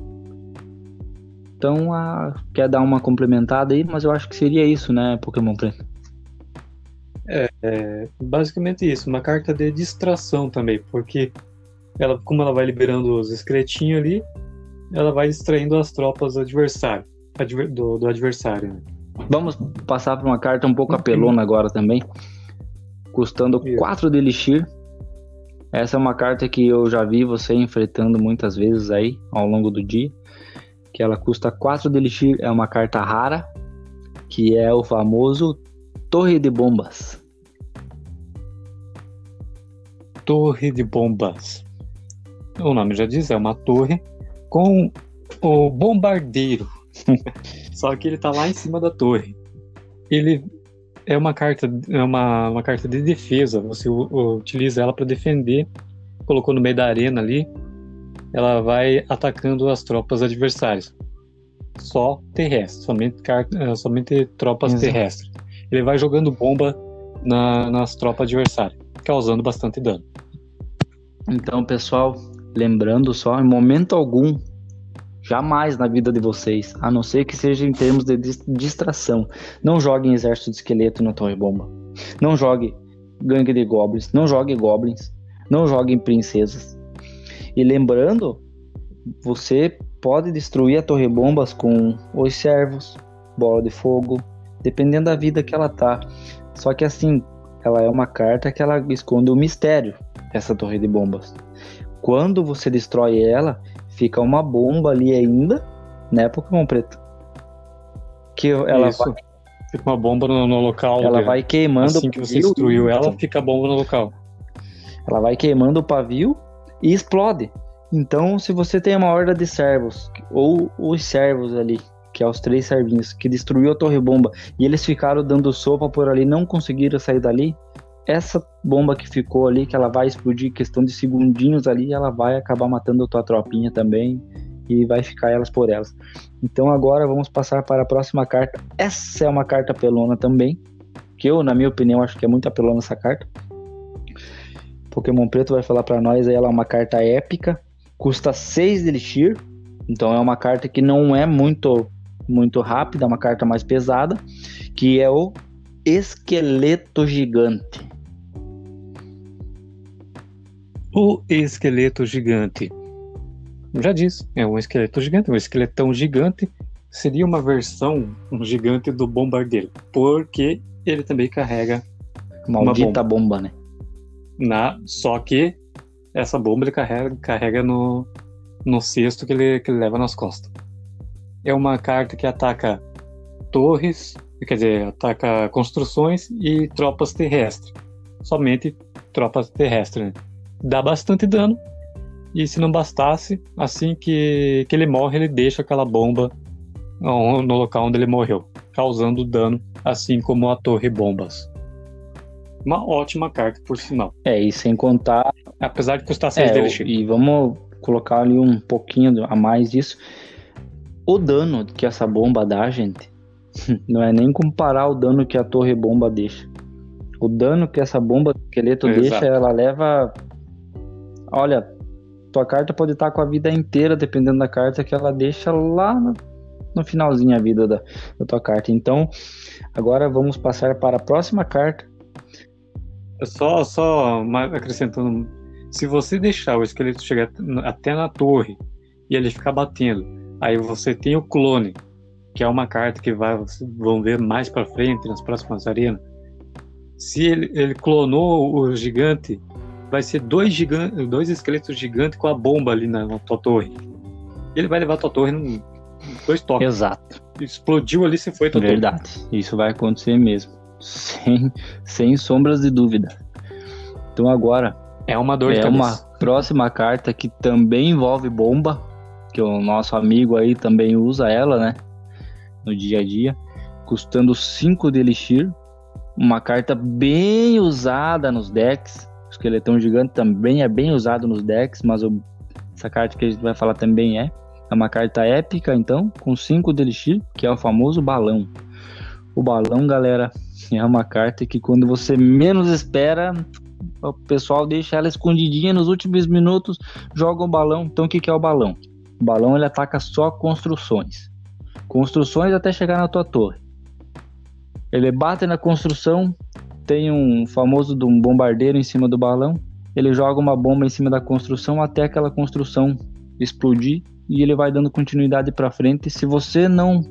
Então a... quer dar uma complementada aí, mas eu acho que seria isso, né, Pokémon Preto? Basicamente isso, uma carta de distração também, porque ela, como ela vai liberando os esqueletinhos ali, ela vai distraindo as tropas adversárias, adver- do, do adversário. né? Vamos passar para uma carta um pouco apelona agora também, custando Isso. 4 de Elixir. Essa é uma carta que eu já vi você enfrentando muitas vezes aí ao longo do dia, que ela custa 4 de Elixir, é uma carta rara, que é o famoso Torre de Bombas. Torre de bombas. O nome já diz, é uma torre com o bombardeiro. Só que ele tá lá em cima da torre. Ele é uma carta, é uma, uma carta de defesa. Você utiliza ela para defender. Colocou no meio da arena ali. Ela vai atacando as tropas adversárias. Só terrestre, somente, eh, somente tropas Exato. terrestres. Ele vai jogando bomba na- nas tropas adversárias, causando bastante dano. Então, pessoal, lembrando só, em momento algum, jamais na vida de vocês, a não ser que seja em termos de dis- distração, não joguem exército de esqueleto na torre bomba. Não jogue gangue de goblins, não jogue goblins, não joguem princesas. E lembrando, você pode destruir a torre bombas com os servos, bola de fogo, dependendo da vida que ela tá. Só que assim, ela é uma carta que ela esconde o mistério essa torre de bombas. Quando você destrói ela, fica uma bomba ali ainda, né, Pokémon Preto? Que ela Isso. vai, Fica uma bomba no, no local. ela de- vai queimando assim o que você pavio, destruiu ela, fica a bomba no local. ela vai queimando o pavio e explode. Então, se você tem uma horda de servos, ou os servos ali, que é os três servinhos, que destruiu a torre bomba, e eles ficaram dando sopa por ali, não conseguiram sair dali, essa bomba que ficou ali, que ela vai explodir questão de segundinhos ali, ela vai acabar matando a tua tropinha também, e vai ficar elas por elas. Então agora vamos passar para a próxima carta. Essa é uma carta pelona também, que eu, na minha opinião, acho que é muito apelona essa carta. Pokémon Preto vai falar para nós aí, ela é uma carta épica, custa 6 de Elixir, então é uma carta que não é muito muito rápida, é uma carta mais pesada, que é o Esqueleto Gigante. O esqueleto gigante. Já disse, é um esqueleto gigante, um esqueletão gigante. Seria uma versão um gigante do bombardeiro, porque ele também carrega Maldita bomba. né? na. Só que essa bomba ele carrega, carrega no, no cesto que ele, que ele leva nas costas. É uma carta que ataca torres, quer dizer, ataca construções e tropas terrestres. Somente tropas terrestres. Né? Dá bastante dano. E se não bastasse, assim que, que ele morre, ele deixa aquela bomba no local onde ele morreu, causando dano, assim como a torre bombas. Uma ótima carta, por sinal. É, e sem contar. Apesar de custar 6 é, DLX. E vamos colocar ali um pouquinho a mais disso. O dano que essa bomba dá, gente, não é nem comparar o dano que a torre bomba deixa. O dano que essa bomba esqueleto Exato. deixa, ela leva. Olha, tua carta pode estar com a vida inteira, dependendo da carta que ela deixa lá no, no finalzinho a vida da, da tua carta. Então, agora vamos passar para a próxima carta. Só, só acrescentando, se você deixar o esqueleto chegar até na torre e ele ficar batendo, aí você tem o clone, que é uma carta que vai, vão ver mais para frente nas próximas arenas. Se ele, ele clonou o gigante, vai ser dois, gigantes, dois esqueletos gigantes com a bomba ali na, na tua torre. Ele vai levar a tua torre num, dois toques. Exato. Explodiu ali, se foi tua Verdade. Torre. Isso vai acontecer mesmo. Sem, sem sombras de dúvida. Então agora. É uma dor de É uma próxima carta que também envolve bomba. Que o nosso amigo aí também usa ela, né? No dia a dia. Custando 5 de Elixir. Uma carta bem usada nos decks esqueletão gigante também é bem usado nos decks, mas o, essa carta que a gente vai falar também é. É uma carta épica, então, com 5 de Elixir, que é o famoso balão. O balão, galera, é uma carta que quando você menos espera, o pessoal deixa ela escondidinha nos últimos minutos, joga o balão. Então, o que, que é o balão? O balão ele ataca só construções. Construções até chegar na tua torre. Ele bate na construção, tem um famoso de um bombardeiro em cima do balão. Ele joga uma bomba em cima da construção até aquela construção explodir e ele vai dando continuidade para frente. Se você não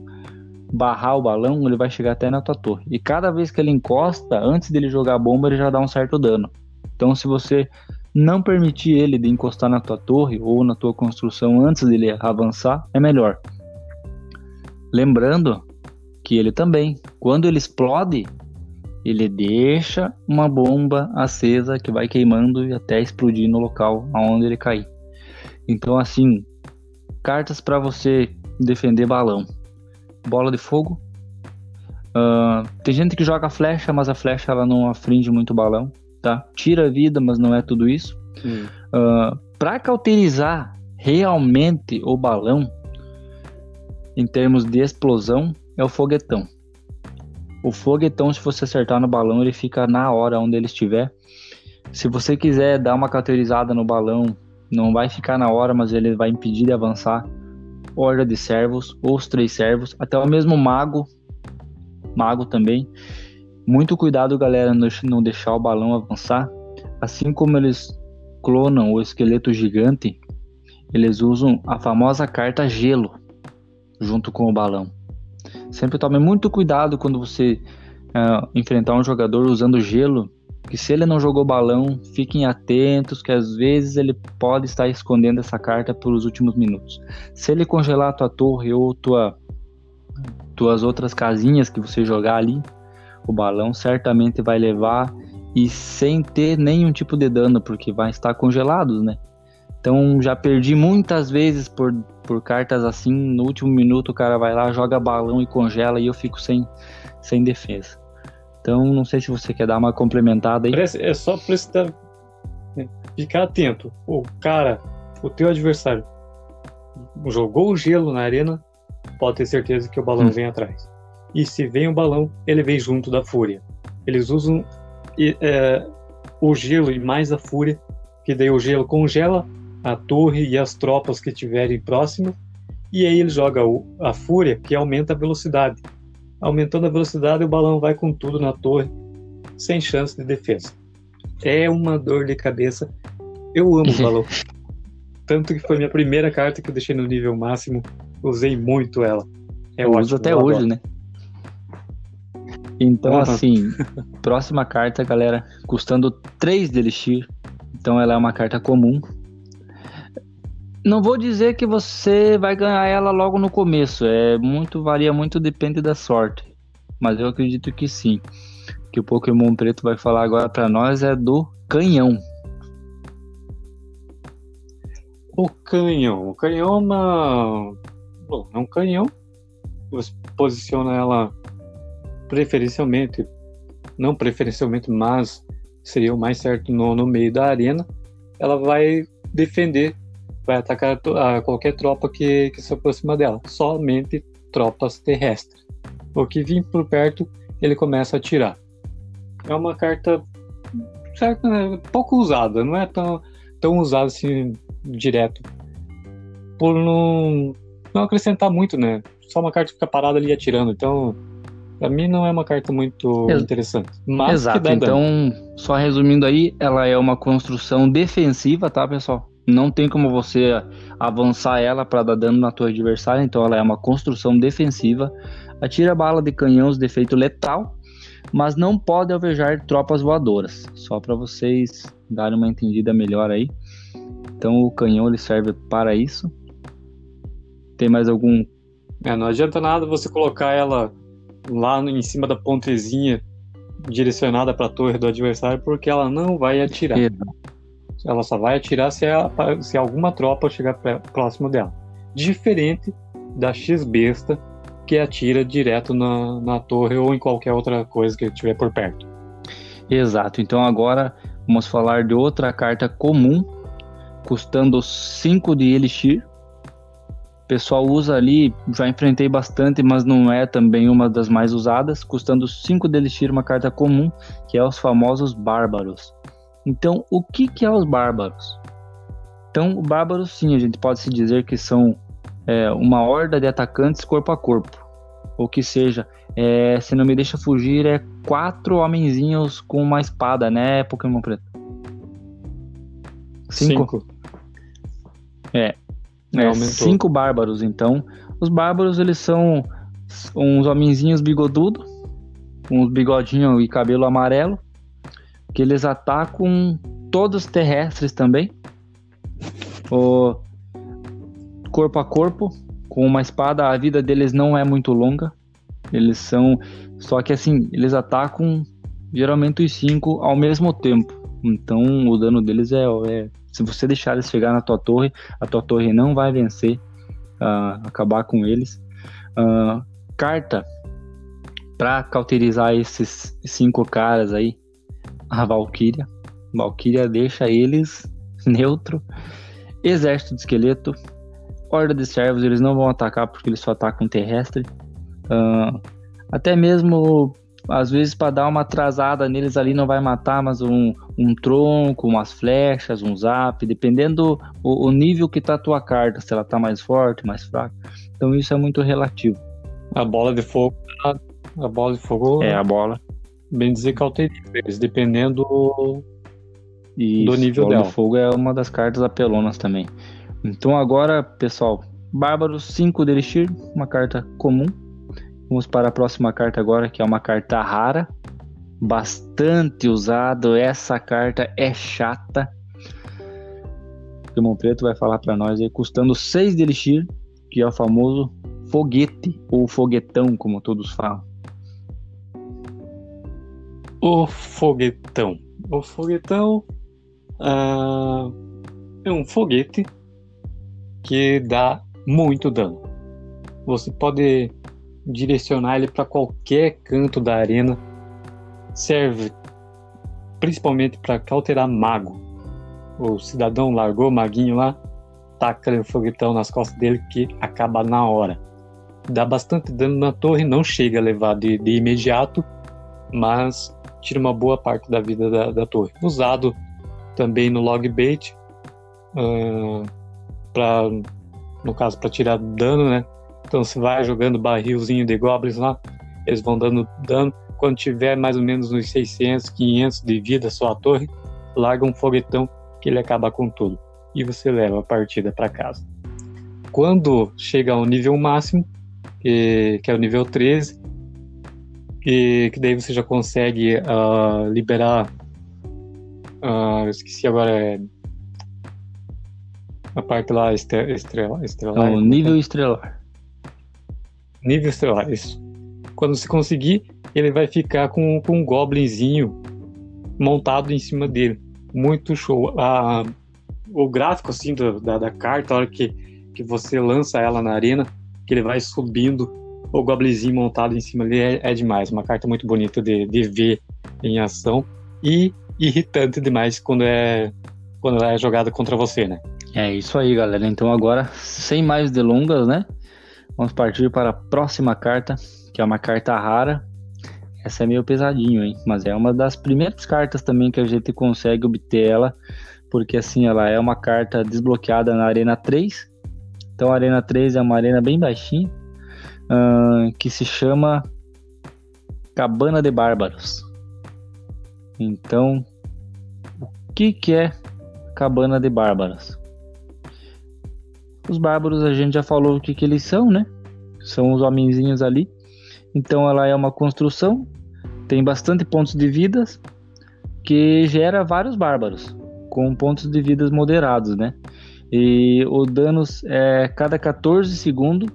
barrar o balão, ele vai chegar até na tua torre. E cada vez que ele encosta, antes dele jogar a bomba, ele já dá um certo dano. Então, se você não permitir ele de encostar na tua torre ou na tua construção antes dele avançar, é melhor. Lembrando que ele também, quando ele explode, ele deixa uma bomba acesa que vai queimando e até explodir no local aonde ele cair. Então, assim, cartas para você defender balão: bola de fogo. Uh, tem gente que joga flecha, mas a flecha ela não afringe muito o balão, tá? Tira a vida, mas não é tudo isso. Hum. Uh, para cauterizar realmente o balão, em termos de explosão, é o foguetão. O foguetão, se você acertar no balão, ele fica na hora onde ele estiver. Se você quiser dar uma cauterizada no balão, não vai ficar na hora, mas ele vai impedir de avançar. Horda de servos, ou os três servos, até o mesmo mago, mago também. Muito cuidado, galera, não deixar o balão avançar. Assim como eles clonam o esqueleto gigante, eles usam a famosa carta gelo junto com o balão. Sempre tome muito cuidado quando você uh, enfrentar um jogador usando gelo, que se ele não jogou balão, fiquem atentos que às vezes ele pode estar escondendo essa carta pelos últimos minutos. Se ele congelar a tua torre ou tua, tuas outras casinhas que você jogar ali, o balão certamente vai levar e sem ter nenhum tipo de dano, porque vai estar congelados, né? Então já perdi muitas vezes por, por cartas assim, no último minuto o cara vai lá, joga balão e congela e eu fico sem, sem defesa. Então não sei se você quer dar uma complementada aí. É só prestar, né, ficar atento. O cara, o teu adversário jogou o gelo na arena, pode ter certeza que o balão hum. vem atrás. E se vem o balão, ele vem junto da fúria. Eles usam é, o gelo e mais a fúria, que daí o gelo congela a torre e as tropas que estiverem próximas, e aí ele joga o, a fúria, que aumenta a velocidade. Aumentando a velocidade, o balão vai com tudo na torre, sem chance de defesa. É uma dor de cabeça. Eu amo o balão. Tanto que foi minha primeira carta que eu deixei no nível máximo. Usei muito ela. É eu ótimo, uso até hoje, né? Então, uhum. assim, próxima carta, galera, custando 3 de Elixir. então ela é uma carta comum. Não vou dizer que você vai ganhar ela logo no começo, é muito varia muito depende da sorte, mas eu acredito que sim. Que o Pokémon Preto vai falar agora para nós é do canhão. O canhão, o canhão é uma Bom, é um canhão. Você posiciona ela preferencialmente, não preferencialmente, mas seria o mais certo no, no meio da arena. Ela vai defender, vai atacar a qualquer tropa que, que se aproxima dela, somente tropas terrestres. O que vir por perto, ele começa a atirar. É uma carta certo, né? pouco usada, não é tão, tão usada assim direto. Por não não acrescentar muito, né? Só uma carta fica parada ali atirando. Então, pra mim não é uma carta muito interessante. Mas Exato. então, só resumindo aí, ela é uma construção defensiva, tá, pessoal? Não tem como você avançar ela para dar dano na torre adversária, então ela é uma construção defensiva. Atira bala de canhão de efeito letal, mas não pode alvejar tropas voadoras. Só para vocês darem uma entendida melhor aí. Então o canhão ele serve para isso. Tem mais algum? É, não adianta nada você colocar ela lá em cima da pontezinha direcionada para a torre do adversário, porque ela não vai atirar. É. Ela só vai atirar se, a, se alguma tropa chegar próximo dela. Diferente da X-Besta, que atira direto na, na torre ou em qualquer outra coisa que estiver por perto. Exato. Então agora vamos falar de outra carta comum, custando 5 de Elixir, pessoal usa ali, já enfrentei bastante, mas não é também uma das mais usadas, custando 5 de elixir uma carta comum, que é os famosos bárbaros. Então, o que, que é os bárbaros? Então, bárbaros, sim, a gente pode se dizer que são é, uma horda de atacantes corpo a corpo. Ou que seja, é, se não me deixa fugir, é quatro homenzinhos com uma espada, né, Pokémon Preto? Cinco. Cinco. É, é, cinco bárbaros, então. Os bárbaros, eles são uns homenzinhos bigodudos, uns bigodinhos e cabelo amarelo, que eles atacam todos terrestres também. O corpo a corpo, com uma espada, a vida deles não é muito longa. Eles são. Só que assim, eles atacam geralmente os cinco ao mesmo tempo. Então o dano deles é, é se você deixar eles chegar na tua torre, a tua torre não vai vencer, uh, acabar com eles. Uh, carta para cauterizar esses cinco caras aí, a Valkyria. Valkyria deixa eles neutro. Exército de esqueleto, horda de servos, eles não vão atacar porque eles só atacam terrestre. Uh, até mesmo às vezes para dar uma atrasada neles ali não vai matar, mas um, um tronco, umas flechas, um zap, dependendo o, o nível que tá a tua carta, se ela tá mais forte, mais fraca. Então isso é muito relativo. A bola de fogo, a bola de fogo é a bola. Bem dizer cauteríveis, dependendo isso, do nível dela. de fogo é uma das cartas apelonas também. Então agora, pessoal, Bárbaro 5 de Elixir, uma carta comum Vamos para a próxima carta agora, que é uma carta rara, bastante usado. Essa carta é chata. O Pokémon Preto vai falar para nós aí, custando 6 de Elixir, que é o famoso foguete, ou foguetão, como todos falam. O foguetão. O foguetão uh, é um foguete que dá muito dano. Você pode direcionar ele para qualquer canto da arena. Serve principalmente para cauterar mago. O cidadão largou o maguinho lá, taca o foguetão nas costas dele que acaba na hora. Dá bastante dano na torre, não chega a levar de, de imediato, mas tira uma boa parte da vida da, da torre. Usado também no log bait, uh, pra, no caso para tirar dano, né? Então você vai jogando barrilzinho de goblins lá, eles vão dando dano. Quando tiver mais ou menos uns 600, 500 de vida só a torre, larga um foguetão que ele acaba com tudo. E você leva a partida para casa. Quando chega ao nível máximo, que, que é o nível 13, que, que daí você já consegue uh, liberar Uh, eu esqueci agora. É... A parte lá estre... estrela, estrelar. É o nível estrelar. Nível estrelar, isso. Quando você conseguir, ele vai ficar com, com um goblinzinho montado em cima dele. Muito show. Ah, o gráfico assim do, da, da carta, a hora que, que você lança ela na arena, que ele vai subindo, o goblinzinho montado em cima ali é, é demais. Uma carta muito bonita de, de ver em ação e irritante demais quando é quando é jogada contra você, né? É isso aí, galera. Então agora, sem mais delongas, né? Vamos partir para a próxima carta, que é uma carta rara. Essa é meio pesadinho, hein? Mas é uma das primeiras cartas também que a gente consegue obter ela, porque assim, ela é uma carta desbloqueada na Arena 3. Então a Arena 3 é uma arena bem baixinha, uh, que se chama Cabana de Bárbaros. Então, o que, que é Cabana de Bárbaros? Os bárbaros a gente já falou o que, que eles são, né? São os homenzinhos ali. Então ela é uma construção, tem bastante pontos de vidas, que gera vários bárbaros, com pontos de vidas moderados, né? E o danos é cada 14 segundos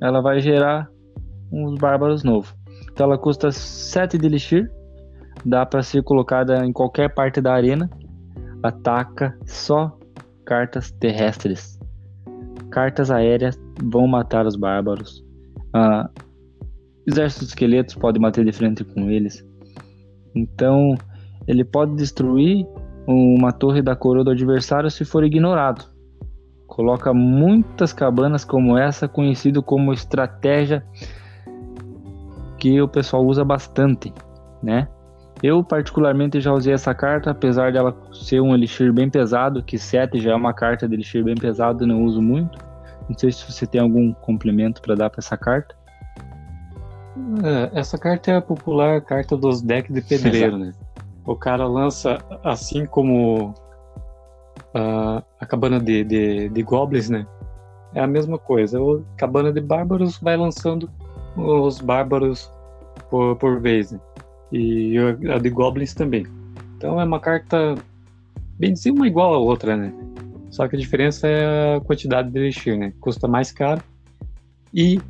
ela vai gerar uns bárbaros novos. Então ela custa 7 de elixir, dá para ser colocada em qualquer parte da arena. Ataca só cartas terrestres. Cartas aéreas vão matar os bárbaros. Ah, de esqueletos pode bater de frente com eles. Então, ele pode destruir uma torre da coroa do adversário se for ignorado. Coloca muitas cabanas como essa, conhecido como estratégia que o pessoal usa bastante, né? Eu particularmente já usei essa carta, apesar dela ser um elixir bem pesado, que 7 já é uma carta de elixir bem pesado, não uso muito. Não sei se você tem algum complemento para dar para essa carta. É, essa carta é a popular carta dos decks de pedreiro, né? O cara lança, assim como a, a cabana de, de, de goblins, né? É a mesma coisa. O cabana de bárbaros vai lançando os bárbaros por, por vez, né? E a de Goblins também. Então é uma carta, bem dizer, uma igual a outra, né? Só que a diferença é a quantidade de Elixir, né? Custa mais caro e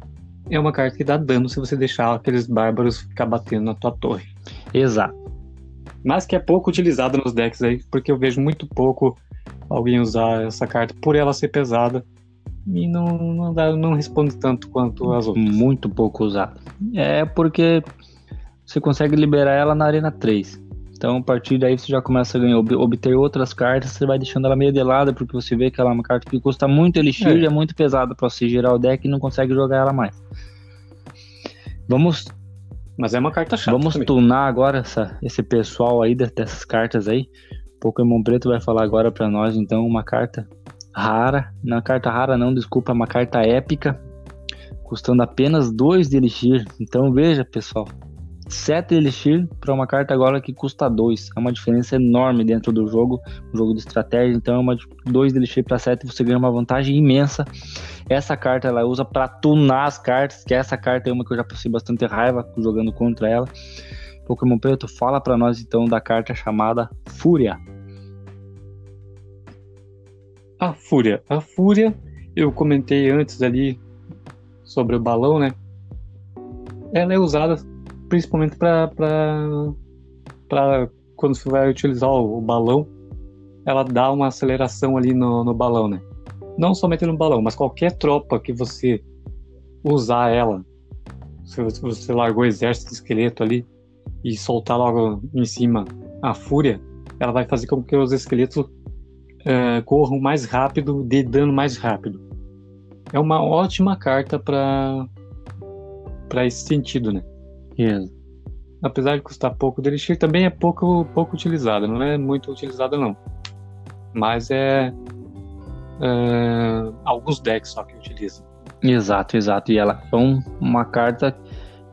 é uma carta que dá dano se você deixar aqueles bárbaros ficar batendo na tua torre. Exato. Mas que é pouco utilizada nos decks aí, porque eu vejo muito pouco alguém usar essa carta por ela ser pesada e não, não, dá, não responde tanto quanto as outras. Muito pouco usada. É porque você consegue liberar ela na Arena 3. Então, a partir daí você já começa a ganhar, obter outras cartas, você vai deixando ela meio delada, porque você vê que ela é uma carta que custa muito elixir é. e é muito pesada para você gerar o deck e não consegue jogar ela mais. Vamos. Mas é uma carta chata. Vamos também. tunar agora essa, esse pessoal aí dessas cartas aí. Pokémon Preto vai falar agora para nós, então, uma carta rara. Não, carta rara não, desculpa, uma carta épica, custando apenas 2 de elixir. Então veja, pessoal, 7 Elixir para uma carta agora que custa 2. É uma diferença enorme dentro do jogo, um jogo de estratégia. Então, é uma 2 Elixir para 7 você ganha uma vantagem imensa. Essa carta ela usa para tunar as cartas, que essa carta é uma que eu já passei bastante raiva jogando contra ela. Pokémon Preto, fala para nós então da carta chamada Fúria. A Fúria. A Fúria, eu comentei antes ali sobre o balão, né? Ela é usada principalmente para quando você vai utilizar o, o, balão, ela dá uma aceleração ali no, no balão, né? Não somente no balão, mas qualquer tropa que você usar ela, se você largou o exército de esqueleto ali e soltar logo em cima a fúria, ela vai fazer com que os esqueletos é, corram mais rápido, dê dano mais rápido. É uma ótima carta para para esse sentido, né? Isso. Apesar de custar pouco, o Elixir também é pouco, pouco utilizado, não é muito utilizado não. Mas é, é alguns decks só que utilizam. Exato, exato. E ela é uma carta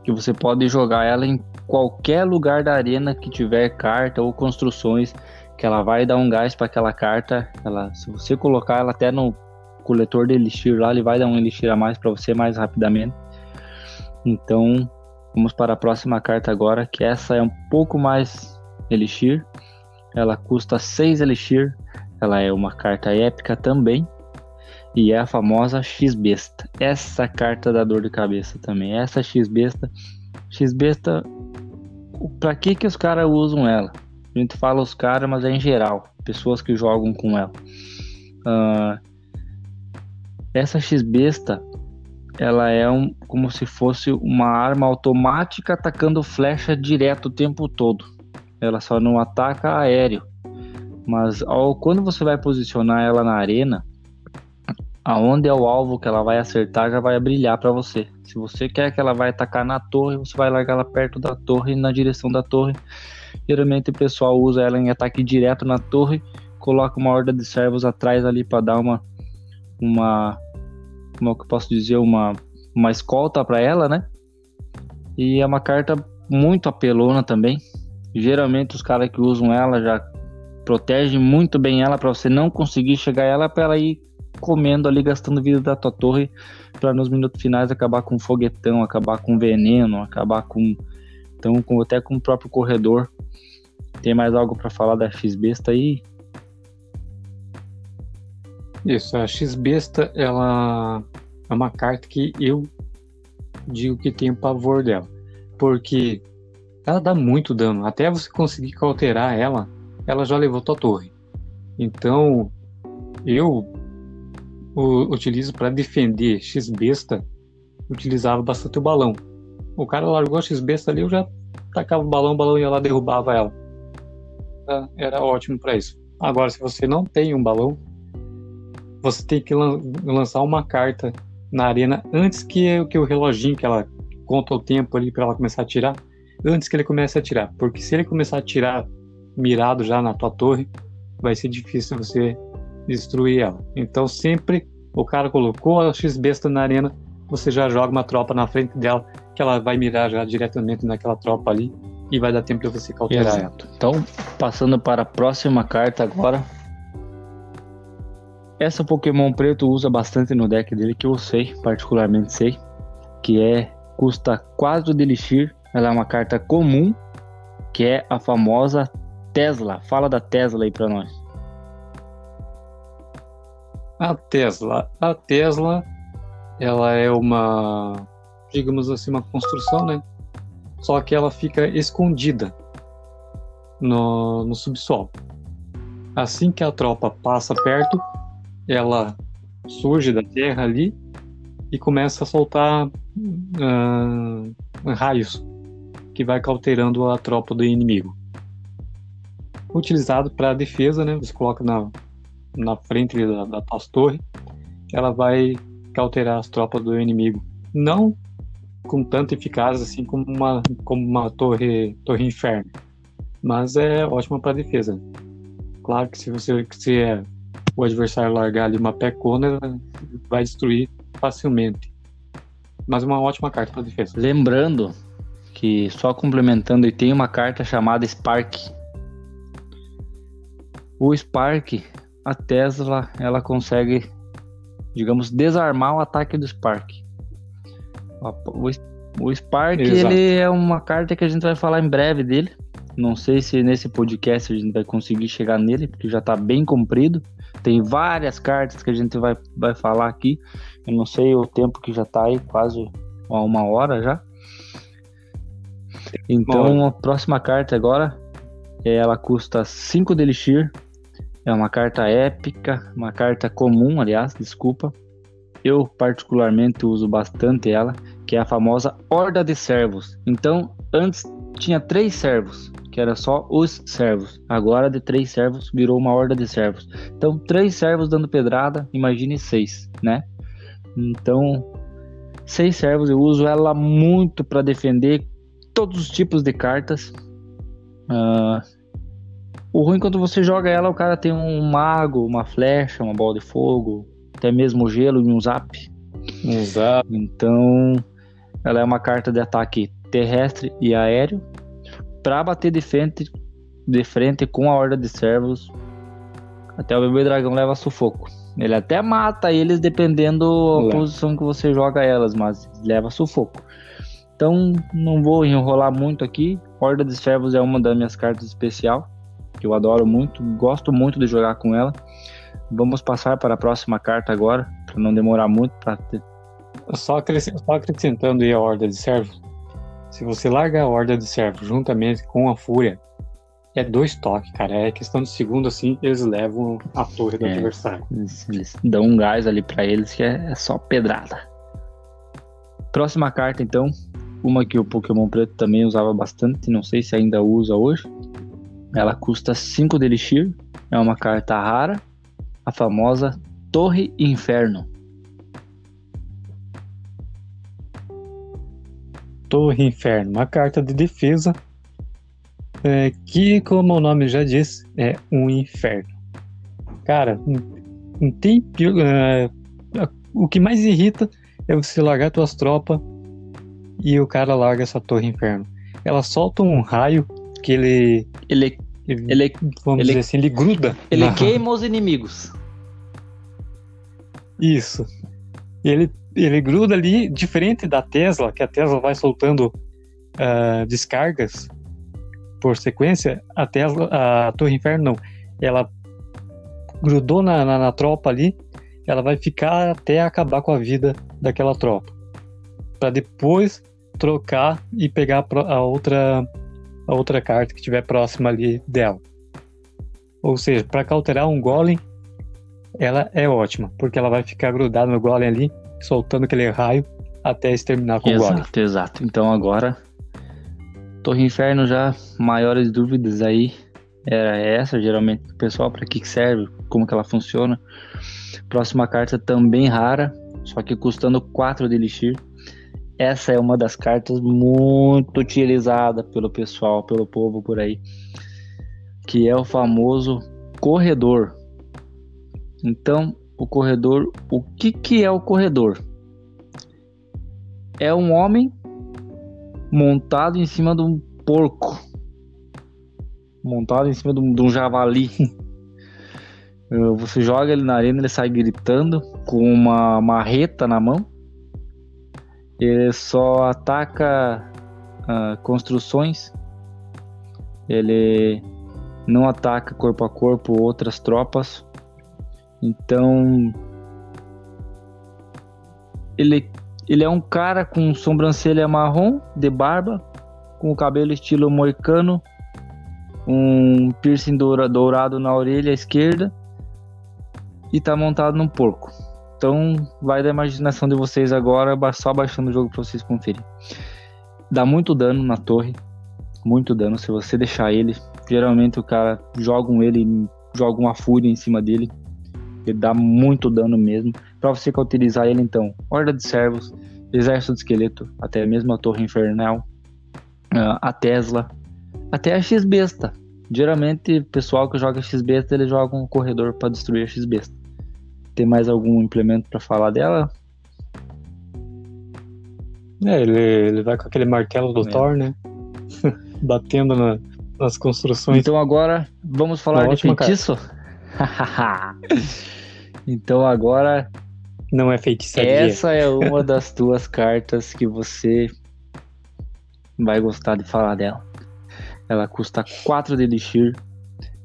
que você pode jogar ela em qualquer lugar da arena que tiver carta ou construções, que ela vai dar um gás para aquela carta. Ela, se você colocar ela até no coletor de elixir lá, ele vai dar um elixir a mais para você mais rapidamente. Então, Vamos para a próxima carta agora, que essa é um pouco mais Elixir. ela custa 6 Elixir, ela é uma carta épica também, e é a famosa X-Besta. Essa carta dá dor de cabeça também. Essa X-Besta, X-Besta, pra que que os caras usam ela? A gente fala os caras, mas é em geral, pessoas que jogam com ela. Uh, essa X-Besta, ela é um, como se fosse uma arma automática atacando flecha direto o tempo todo. Ela só não ataca aéreo. Mas ao, quando você vai posicionar ela na arena, aonde é o alvo que ela vai acertar já vai brilhar para você. Se você quer que ela vai atacar na torre, você vai largar ela perto da torre, na direção da torre. Geralmente o pessoal usa ela em ataque direto na torre, coloca uma horda de servos atrás ali para dar uma uma como é que eu posso dizer, uma uma escolta para ela, né? E é uma carta muito apelona também. Geralmente os caras que usam ela já protegem muito bem ela para você não conseguir chegar ela para ela ir comendo ali, gastando vida da tua torre para nos minutos finais acabar com foguetão, acabar com veneno, acabar com então com, até com o próprio corredor. Tem mais algo para falar da X besta aí? Isso, a X besta ela é uma carta que eu digo que tenho pavor dela, porque ela dá muito dano. Até você conseguir cauterar ela, ela já levou tua torre. Então, eu o, utilizo para defender X besta, utilizava bastante o balão. O cara largou a X besta ali, eu já tacava o balão, o balão ia lá derrubava ela. Era, era ótimo para isso. Agora, se você não tem um balão, você tem que lan lançar uma carta na arena antes que, que o reloginho que ela conta o tempo ali para ela começar a tirar, antes que ele comece a tirar, porque se ele começar a tirar mirado já na tua torre, vai ser difícil você destruir ela. Então sempre o cara colocou a X-Besta na arena, você já joga uma tropa na frente dela, que ela vai mirar já diretamente naquela tropa ali e vai dar tempo de você cauterar Exato. ela. Então, passando para a próxima carta agora. Essa Pokémon preto usa bastante no deck dele, que eu sei, particularmente sei, que é custa 4 de Elixir, ela é uma carta comum, que é a famosa Tesla. Fala da Tesla aí para nós. A Tesla. A Tesla, ela é uma, digamos assim, uma construção, né? Só que ela fica escondida no, no subsolo. Assim que a tropa passa perto, ela surge da terra ali e começa a soltar uh, raios que vai cauterando a tropa do inimigo. Utilizado para defesa, né? Você coloca na, na frente da, da torre, ela vai cauterar as tropas do inimigo. Não com tanta eficácia assim como uma, como uma torre, torre inferno, mas é ótima para defesa. Claro que se você se é, o adversário largar ali uma pecona, vai destruir facilmente. Mas uma ótima carta para defesa. Lembrando que só complementando e tem uma carta chamada Spark. O Spark a Tesla ela consegue, digamos, desarmar o ataque do Spark. O, o Spark ele é uma carta que a gente vai falar em breve dele. Não sei se nesse podcast a gente vai conseguir chegar nele, porque já está bem comprido. Tem várias cartas que a gente vai, vai falar aqui. Eu não sei o tempo que já está aí, quase uma hora já. Então a próxima carta agora, ela custa 5 de Elixir, é uma carta épica, uma carta comum, aliás, desculpa. Eu particularmente uso bastante ela, que é a famosa Horda de Servos. Então, antes tinha três servos, que era só os servos. Agora de três servos virou uma horda de servos. Então, três servos dando pedrada, imagine seis, né? Então, seis servos eu uso ela muito para defender todos os tipos de cartas. Uh, o ruim quando você joga ela, o cara tem um mago, uma flecha, uma bola de fogo, até mesmo gelo e um zap. Um zap. Então, ela é uma carta de ataque terrestre e aéreo para bater de frente, de frente com a horda de servos. Até o bebê dragão leva sufoco. Ele até mata eles dependendo da posição que você joga elas, mas leva sufoco. Então, não vou enrolar muito aqui. Horda de servos é uma das minhas cartas especial Eu adoro muito, gosto muito de jogar com ela. Vamos passar para a próxima carta agora, para não demorar muito. Ter... só, só acrescentando aí a Horda de Servos. Se você larga a Horda de Servos juntamente com a Fúria, é dois toques, cara. É questão de segundo, assim, eles levam a torre do é, adversário. Eles, eles, dão um gás ali para eles que é, é, só pedrada. Próxima carta, então. Uma que o Pokémon Preto também usava bastante, não sei se ainda usa hoje. Ela custa 5 de Elixir, é uma carta rara, a famosa Torre Inferno. Torre Inferno, uma carta de defesa é, que, como o nome já diz, é um inferno. Cara, não tem é, o que mais irrita é você largar tuas tropas e o cara larga essa torre inferno. Ela solta um raio que ele. Ele. Ele, vamos ele, dizer assim, ele gruda. Ele na... queima os inimigos. Isso. Ele, ele gruda ali, diferente da Tesla, que a Tesla vai soltando uh, descargas por sequência, a Tesla, a Torre Inferno não. Ela grudou na, na, na tropa ali, ela vai ficar até acabar com a vida daquela tropa. para depois trocar e pegar a outra a outra carta que estiver próxima ali dela. Ou seja, para cauterar um golem, ela é ótima, porque ela vai ficar grudada no golem ali, soltando aquele raio até exterminar com exato, o golem. Exato. Então agora Torre Inferno já maiores dúvidas aí era essa, geralmente pessoal para que serve, como que ela funciona. Próxima carta também rara, só que custando 4 de elixir. Essa é uma das cartas muito utilizada pelo pessoal, pelo povo por aí, que é o famoso corredor. Então, o corredor, o que que é o corredor? É um homem montado em cima de um porco. Montado em cima de um, de um javali. Você joga ele na arena, ele sai gritando com uma marreta na mão. Ele só ataca uh, construções. Ele não ataca corpo a corpo outras tropas. Então ele ele é um cara com sobrancelha marrom, de barba, com o cabelo estilo moicano, um piercing dourado na orelha esquerda e tá montado num porco. Então vai da imaginação de vocês agora, só baixando o jogo para vocês conferirem. Dá muito dano na torre, muito dano se você deixar ele. Geralmente o cara joga um ele, joga uma fúria em cima dele. Ele dá muito dano mesmo. Para você cauterizar ele, então, Horda de Servos, Exército de Esqueleto, até mesmo a Torre Infernal, a Tesla, até a X-Besta. Geralmente, o pessoal que joga X-Besta, ele joga um corredor para destruir a X-Besta. Tem mais algum implemento para falar dela? É, ele, ele vai com aquele martelo do é. Thor, né? Batendo na, nas construções. Então agora, vamos falar de feitiço? então agora não é feitiçaria. Essa é uma das tuas cartas que você vai gostar de falar dela. Ela custa 4 de Elixir.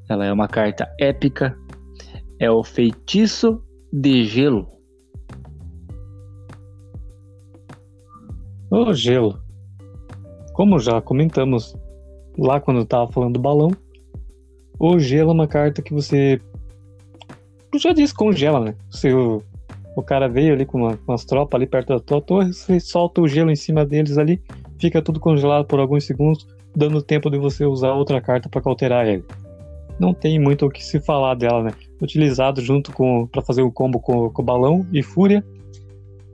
Ela é uma carta épica. É o Feitiço de Gelo. O gelo. Como já comentamos lá quando eu tava falando do balão, o gelo é uma carta que você já disse congela, né? Se o cara veio ali com uma, umas tropas ali perto da tua torre, você solta o gelo em cima deles ali, fica tudo congelado por alguns segundos, dando tempo de você usar outra carta para cauterar ele. Não tem muito o que se falar dela, né? Utilizado junto com para fazer o combo com, com balão e fúria,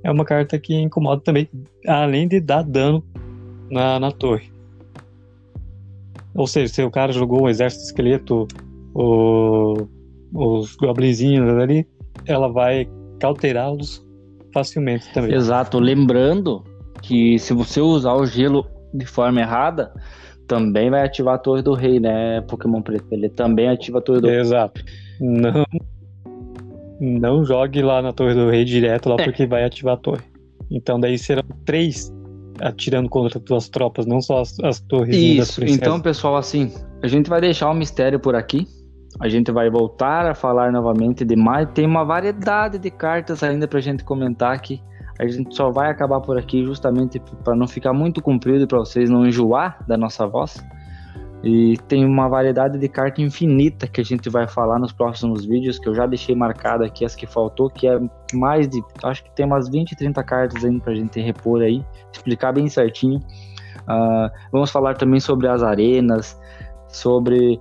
é uma carta que incomoda também, além de dar dano na, na torre. Ou seja, se o cara jogou um exército esqueleto, o, os goblinzinhos ali, ela vai cauterá-los facilmente também. Exato, lembrando que se você usar o gelo de forma errada, também vai ativar a Torre do Rei, né, Pokémon Preto? Ele também ativa a Torre do Rei. Exato. Não, não jogue lá na Torre do Rei direto lá, é. porque vai ativar a torre. Então daí serão três atirando contra tuas tropas, não só as, as torres. Isso, então pessoal, assim, a gente vai deixar o mistério por aqui. A gente vai voltar a falar novamente de mais. Tem uma variedade de cartas ainda pra gente comentar aqui. A gente só vai acabar por aqui justamente para não ficar muito comprido para vocês não enjoar da nossa voz. E tem uma variedade de carta infinita que a gente vai falar nos próximos vídeos, que eu já deixei marcado aqui as que faltou, que é mais de. Acho que tem umas 20, 30 cartas ainda pra gente repor aí, explicar bem certinho. Uh, vamos falar também sobre as arenas, sobre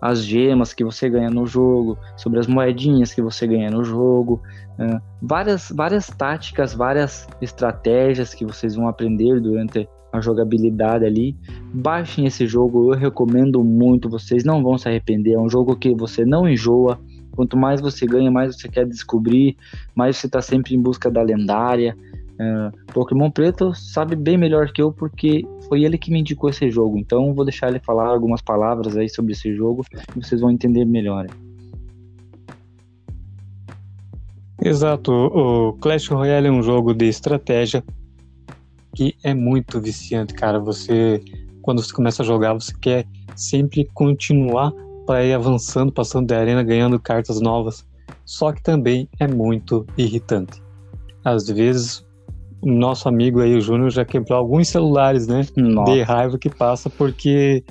as gemas que você ganha no jogo, sobre as moedinhas que você ganha no jogo, uh, várias, várias táticas, várias estratégias que vocês vão aprender durante a jogabilidade ali. Baixem esse jogo, eu recomendo muito, vocês não vão se arrepender. É um jogo que você não enjoa. Quanto mais você ganha, mais você quer descobrir, mais você está sempre em busca da lendária. Uh, Pokémon Preto sabe bem melhor que eu porque foi ele que me indicou esse jogo. Então vou deixar ele falar algumas palavras aí sobre esse jogo e vocês vão entender melhor. Exato, o Clash Royale é um jogo de estratégia que é muito viciante, cara. Você, quando você começa a jogar, você quer sempre continuar para ir avançando, passando da arena, ganhando cartas novas. Só que também é muito irritante. Às vezes, o nosso amigo aí, o Júnior, já quebrou alguns celulares, né? Nossa. De raiva que passa, porque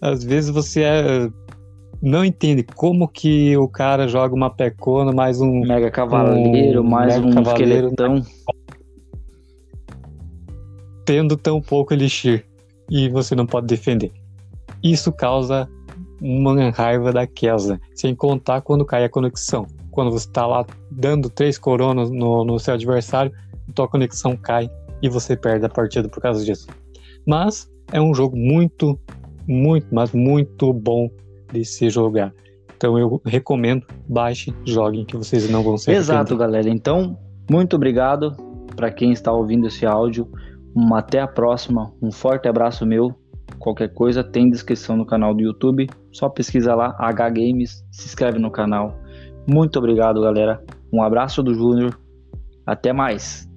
às vezes você é, não entende como que o cara joga uma pecona, mais um. Mega Cavaleiro, um mais mega um cavaleiro, esqueletão tendo tão pouco elixir e você não pode defender. Isso causa uma raiva daquelas, sem contar quando cai a conexão. Quando você está lá dando três coronas no, no seu adversário, tua conexão cai e você perde a partida por causa disso. Mas é um jogo muito, muito, mas muito bom de se jogar. Então eu recomendo, baixe, joguem que vocês não vão ser Exato, galera. Então, muito obrigado para quem está ouvindo esse áudio. Um, até a próxima. Um forte abraço meu. Qualquer coisa tem descrição no canal do YouTube. Só pesquisa lá H Games, se inscreve no canal. Muito obrigado, galera. Um abraço do Júnior. Até mais.